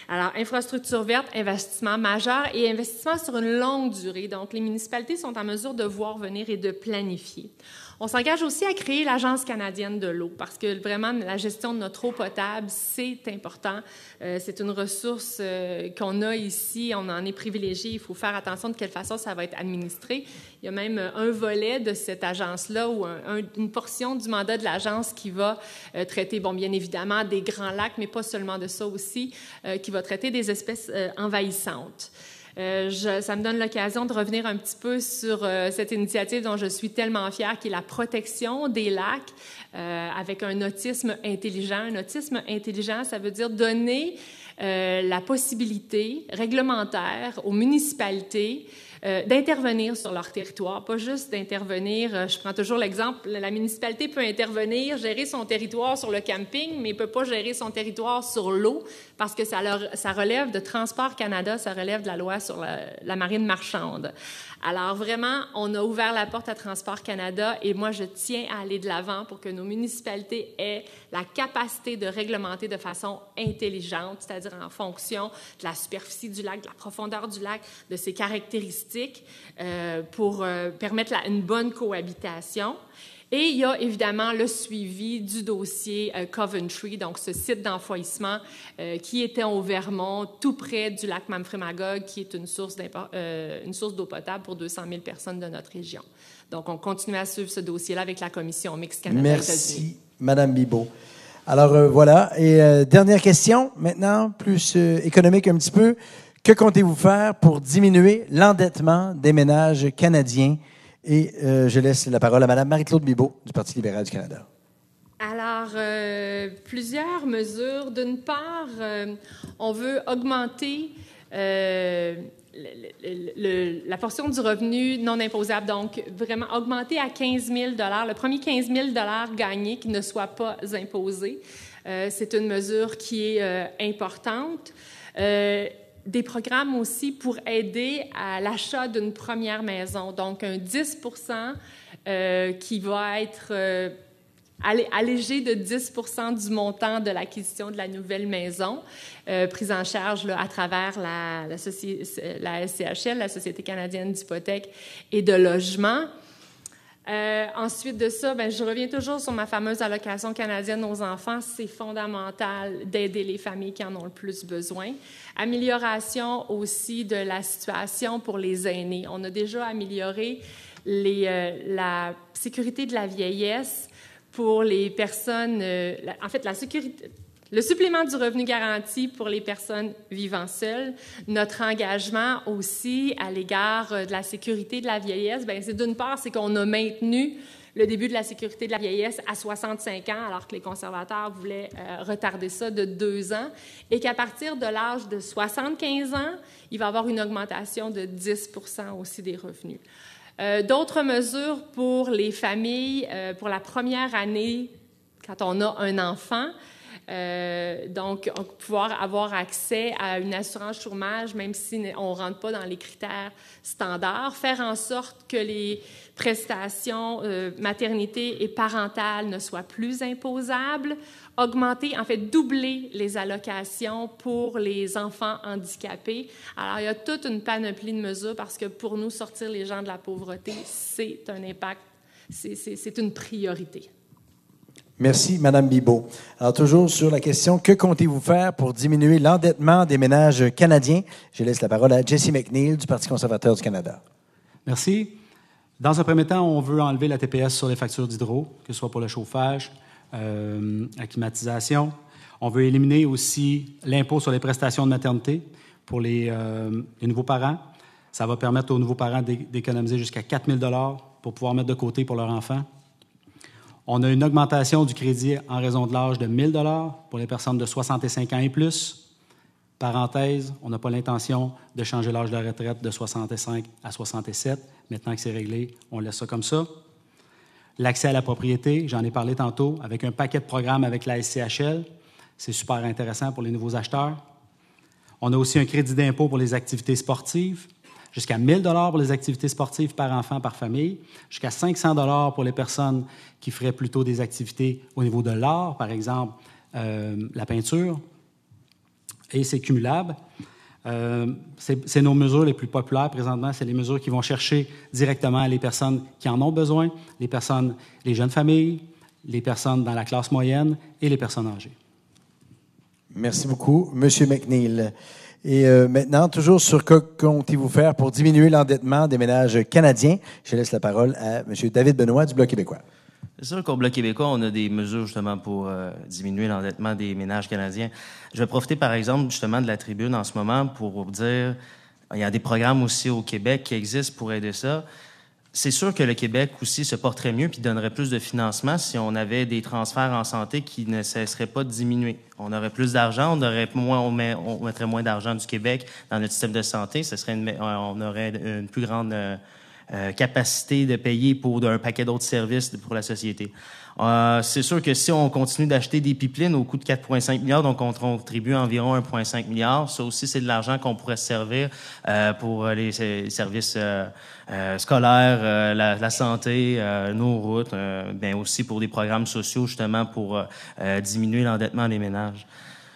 D: Alors, infrastructure verte, investissement majeur et investissement sur une longue durée. Donc, les municipalités sont en mesure de voir venir et de planifier. On s'engage aussi à créer l'Agence canadienne de l'eau parce que vraiment, la gestion de notre eau potable, c'est important. Euh, c'est une ressource euh, qu'on a ici, on en est privilégié. Il faut faire attention de quelle façon ça va être administré. Il y a même un volet de cette agence-là ou une portion du mandat de l'agence qui va euh, traiter, bon, bien évidemment, des grands lacs, mais pas seulement de ça aussi, qui traiter des espèces envahissantes. Euh, ça me donne l'occasion de revenir un petit peu sur euh, cette initiative dont je suis tellement fière, qui est la protection des lacs euh, avec un autisme intelligent. Un autisme intelligent, ça veut dire donner la possibilité réglementaire aux municipalités euh, d'intervenir sur leur territoire, pas juste d'intervenir. Euh, je prends toujours l'exemple, la municipalité peut intervenir, gérer son territoire sur le camping, mais peut pas gérer son territoire sur l'eau parce que ça, ça relève de Transport Canada, ça relève de la loi sur la marine marchande. Alors vraiment, on a ouvert la porte à Transport Canada et moi, je tiens à aller de l'avant pour que nos municipalités aient la capacité de réglementer de façon intelligente, c'est-à-dire en fonction de la superficie du lac, de la profondeur du lac, de ses caractéristiques, euh, pour euh, permettre une bonne cohabitation. Et il y a évidemment le suivi du dossier euh, Coventry, donc ce site d'enfouissement euh, qui était au Vermont, tout près du lac Mamfremagog, qui est une source, euh, une source d'eau potable pour 200 000 personnes de notre région. Donc, on continue à suivre ce dossier-là avec la Commission mixte Canada.
B: Merci, Madame Bibot. Alors voilà. Et dernière question, maintenant, plus économique un petit peu. Que comptez-vous faire pour diminuer l'endettement des ménages canadiens? Et euh, je laisse la parole à Mme Marie-Claude Bibeau du Parti libéral du Canada.
D: Alors, euh, plusieurs mesures. D'une part, euh, on veut augmenter la portion du revenu non imposable, donc vraiment augmenter à 15 000 le premier 15 000 gagné qui ne soit pas imposé. C'est une mesure qui est importante des programmes aussi pour aider à l'achat d'une première maison. Donc, un 10% euh, qui va être euh, allégé de 10% du montant de l'acquisition de la nouvelle maison, euh, prise en charge à travers la, la, la SCHL, la Société canadienne d'hypothèque et de logement. Euh, ensuite de ça, ben, je reviens toujours sur ma fameuse allocation canadienne aux enfants. C'est fondamental d'aider les familles qui en ont le plus besoin. Amélioration aussi de la situation pour les aînés. On a déjà amélioré euh, la sécurité de la vieillesse pour les personnes, euh, en fait, la sécurité, le supplément du revenu garanti pour les personnes vivant seules, notre engagement aussi à l'égard euh, de la sécurité de la vieillesse, ben, c'est d'une part, c'est qu'on a maintenu le début de la sécurité de la vieillesse à 65 ans, alors que les conservateurs voulaient euh, retarder ça de deux ans, et qu'à partir de l'âge de 75 ans, il va y avoir une augmentation de 10% aussi des revenus. Euh, d'autres mesures pour les familles pour la première année quand on a un enfant, Euh, donc, pouvoir avoir accès à une assurance chômage, même si on ne rentre pas dans les critères standards, faire en sorte que les prestations euh, maternité et parentales ne soient plus imposables, augmenter, en fait, doubler les allocations pour les enfants handicapés. Alors, il y a toute une panoplie de mesures parce que pour nous, sortir les gens de la pauvreté, c'est un impact, c'est une priorité.
B: Merci, Madame Bibot. Alors, toujours sur la question, que comptez-vous faire pour diminuer l'endettement des ménages canadiens? Je laisse la parole à Jesse McNeil du Parti conservateur du Canada.
C: Merci. Dans un premier temps, on veut enlever la TPS sur les factures d'hydro, que ce soit pour le chauffage, euh, la climatisation. On veut éliminer aussi l'impôt sur les prestations de maternité pour les, euh, nouveaux parents. Ça va permettre aux nouveaux parents d'économiser jusqu'à 4 000 pour pouvoir mettre de côté pour leur enfant. On a une augmentation du crédit en raison de l'âge de 1 000 pour les personnes de 65 ans et plus. Parenthèse, on n'a pas l'intention de changer l'âge de retraite de 65 à 67. Maintenant que c'est réglé, on laisse ça comme ça. L'accès à la propriété, j'en ai parlé tantôt, avec un paquet de programmes avec la SCHL. C'est super intéressant pour les nouveaux acheteurs. On a aussi un crédit d'impôt pour les activités sportives jusqu'à 1 000 pour les activités sportives par enfant, par famille, jusqu'à 500 pour les personnes qui feraient plutôt des activités au niveau de l'art, par exemple euh, la peinture, et c'est cumulable. Euh, c'est nos mesures les plus populaires présentement. C'est les mesures qui vont chercher directement les personnes qui en ont besoin, les personnes, les jeunes familles, les personnes dans la classe moyenne et les personnes âgées.
B: Merci beaucoup, Monsieur McNeil. Et euh, maintenant, toujours sur que comptez-vous faire pour diminuer l'endettement des ménages canadiens? Je laisse la parole à M. David Benoît du Bloc québécois.
E: C'est sûr qu'au Bloc québécois, on a des mesures justement pour euh, diminuer l'endettement des ménages canadiens. Je vais profiter par exemple justement de la tribune en ce moment pour vous dire, il y a des programmes aussi au Québec qui existent pour aider ça c'est sûr que le Québec aussi se porterait mieux puis donnerait plus de financement si on avait des transferts en santé qui ne cesseraient pas de diminuer. On aurait plus d'argent, on aurait moins, on, mettrait moins d'argent du Québec dans notre système de santé. Ce serait on aurait une plus grande euh, euh, capacité de payer pour un paquet d'autres services pour la société. Euh, c'est sûr que si on continue d'acheter des pipelines au coût de 4,5 milliards, donc on contribue environ 1,5 milliard, ça aussi c'est de l'argent qu'on pourrait se servir euh, pour les, services euh, scolaires, la, la, santé, nos routes, bien aussi pour des programmes sociaux justement pour diminuer l'endettement des ménages.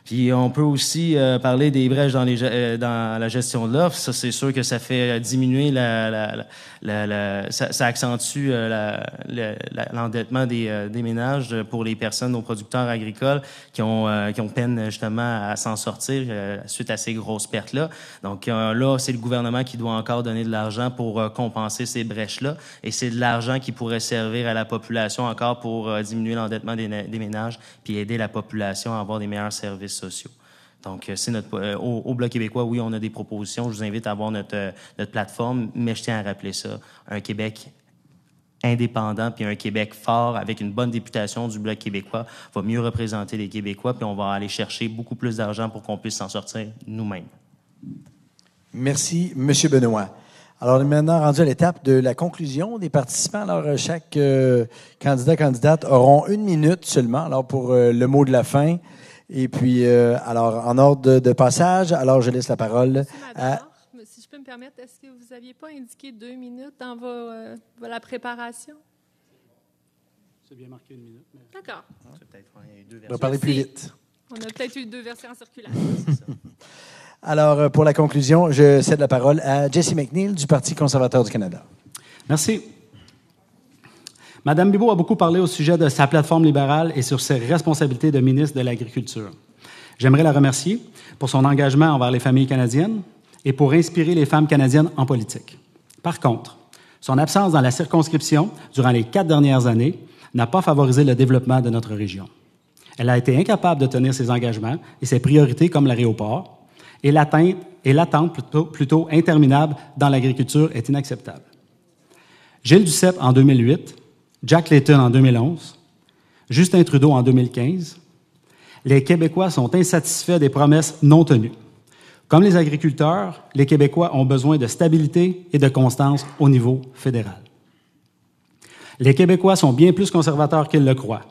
E: Puis on peut aussi euh, parler des brèches euh, dans la gestion de l'offre. Ça, c'est sûr que ça fait diminuer la, la, la, ça, accentue euh, l'endettement des, des, ménages pour les personnes, nos producteurs agricoles qui ont qui ont peine justement à s'en sortir suite à ces grosses pertes là. Donc là, c'est le gouvernement qui doit encore donner de l'argent pour compenser ces brèches là, et c'est de l'argent qui pourrait servir à la population encore pour diminuer l'endettement des, des ménages puis aider la population à avoir des meilleurs services sociaux. Donc, euh, c'est notre euh, au, Bloc québécois, oui, on a des propositions. Je vous invite à voir notre, euh, notre plateforme, mais je tiens à rappeler ça. Un Québec indépendant puis un Québec fort avec une bonne députation du Bloc québécois va mieux représenter les Québécois puis on va aller chercher beaucoup plus d'argent pour qu'on puisse s'en sortir nous-mêmes.
B: Merci, Monsieur Benoît. Alors, on est maintenant rendu à l'étape de la conclusion des participants. Alors, chaque candidat, candidate auront une minute seulement alors pour le mot de la fin. Et puis, euh, alors, en ordre de, passage, alors je laisse la parole
D: à... Si je peux me permettre, est-ce que vous n'aviez pas indiqué deux minutes dans vos, euh, la préparation?
C: C'est bien marqué une minute.
D: D'accord.
B: On va parler plus vite.
D: On a peut-être eu deux versions circulaires. <laughs>
B: Alors, euh, pour la conclusion, je cède la parole à Jesse McNeil du Parti conservateur du Canada.
C: Merci. Madame Bibo a beaucoup parlé au sujet de sa plateforme libérale et sur ses responsabilités de ministre de l'Agriculture. J'aimerais la remercier pour son engagement envers les familles canadiennes et pour inspirer les femmes canadiennes en politique. Par contre, son absence dans la circonscription durant les quatre dernières années n'a pas favorisé le développement de notre région. Elle a été incapable de tenir ses engagements et ses priorités comme l'aéroport, et l'attente plutôt, plutôt interminable dans l'agriculture est inacceptable. Gilles Duceppe, en 2008, Jack Layton en 2011, Justin Trudeau en 2015, les Québécois sont insatisfaits des promesses non tenues. Comme les agriculteurs, les Québécois ont besoin de stabilité et de constance au niveau fédéral. Les Québécois sont bien plus conservateurs qu'ils le croient.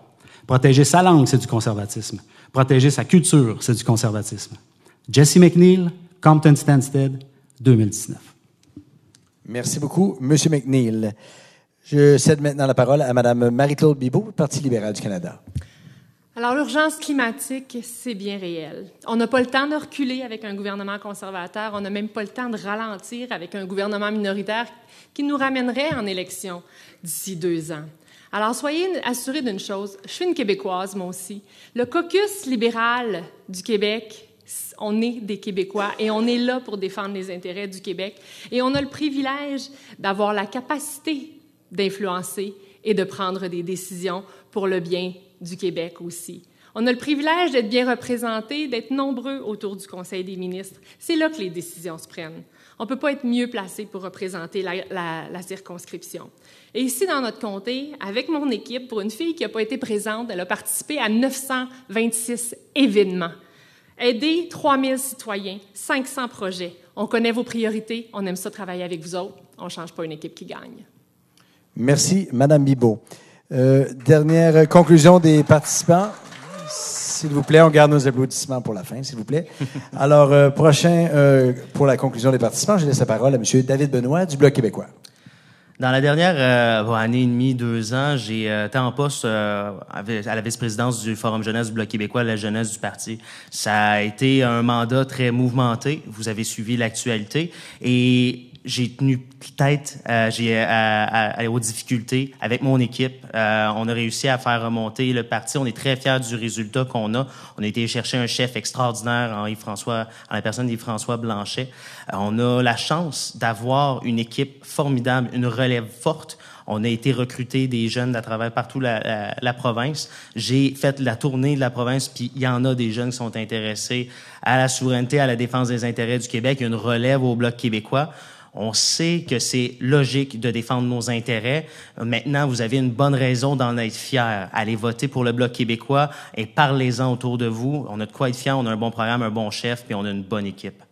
C: Protéger sa langue, c'est du conservatisme. Protéger sa culture, c'est du conservatisme. Jesse McNeil, Compton Stansted, 2019.
B: Merci beaucoup, Monsieur McNeil. Je cède maintenant la parole à Mme Marie-Claude Bibeau, Parti libéral du Canada.
D: Alors, l'urgence climatique, c'est bien réel. On n'a pas le temps de reculer avec un gouvernement conservateur. On n'a même pas le temps de ralentir avec un gouvernement minoritaire qui nous ramènerait en élection d'ici deux ans. Alors, soyez assurés d'une chose. Je suis une Québécoise, moi aussi. Le caucus libéral du Québec, on est des Québécois et on est là pour défendre les intérêts du Québec. Et on a le privilège d'avoir la capacité d'influencer et de prendre des décisions pour le bien du Québec aussi. On a le privilège d'être bien représentés, d'être nombreux autour du Conseil des ministres. C'est là que les décisions se prennent. On ne peut pas être mieux placé pour représenter la, circonscription. Et ici, dans notre comté, avec mon équipe, pour une fille qui n'a pas été présente, elle a participé à 926 événements. Aider 3000 citoyens, 500 projets. On connaît vos priorités, on aime ça travailler avec vous autres. On ne change pas une équipe qui gagne.
B: Merci, Madame Bibot. Euh, dernière conclusion des participants. S'il vous plaît, on garde nos applaudissements pour la fin, s'il vous plaît. <laughs> Alors, euh, prochain, euh, pour la conclusion des participants, je laisse la parole à M. David Benoît du Bloc québécois.
E: Dans la dernière euh, année et demie, deux ans, j'ai euh, été en poste à la vice-présidence du Forum jeunesse du Bloc québécois, la jeunesse du parti. Ça a été un mandat très mouvementé. Vous avez suivi l'actualité et j'ai tenu tête euh, j'ai, euh, aux difficultés avec mon équipe. Euh, on a réussi à faire remonter le parti. On est très fiers du résultat qu'on a. On a été chercher un chef extraordinaire en Yves-François, en la personne d'Yves-François Blanchet. on a la chance d'avoir une équipe formidable, une relève forte. On a été recruter des jeunes à travers partout la, la province. J'ai fait la tournée de la province, puis il y en a des jeunes qui sont intéressés à la souveraineté, à la défense des intérêts du Québec. Il y a une relève au Bloc québécois. On sait que c'est logique de défendre nos intérêts. Maintenant, vous avez une bonne raison d'en être fier. Allez voter pour le Bloc québécois et parlez-en autour de vous. On a de quoi être fier, on a un bon programme, un bon chef, puis on a une bonne équipe.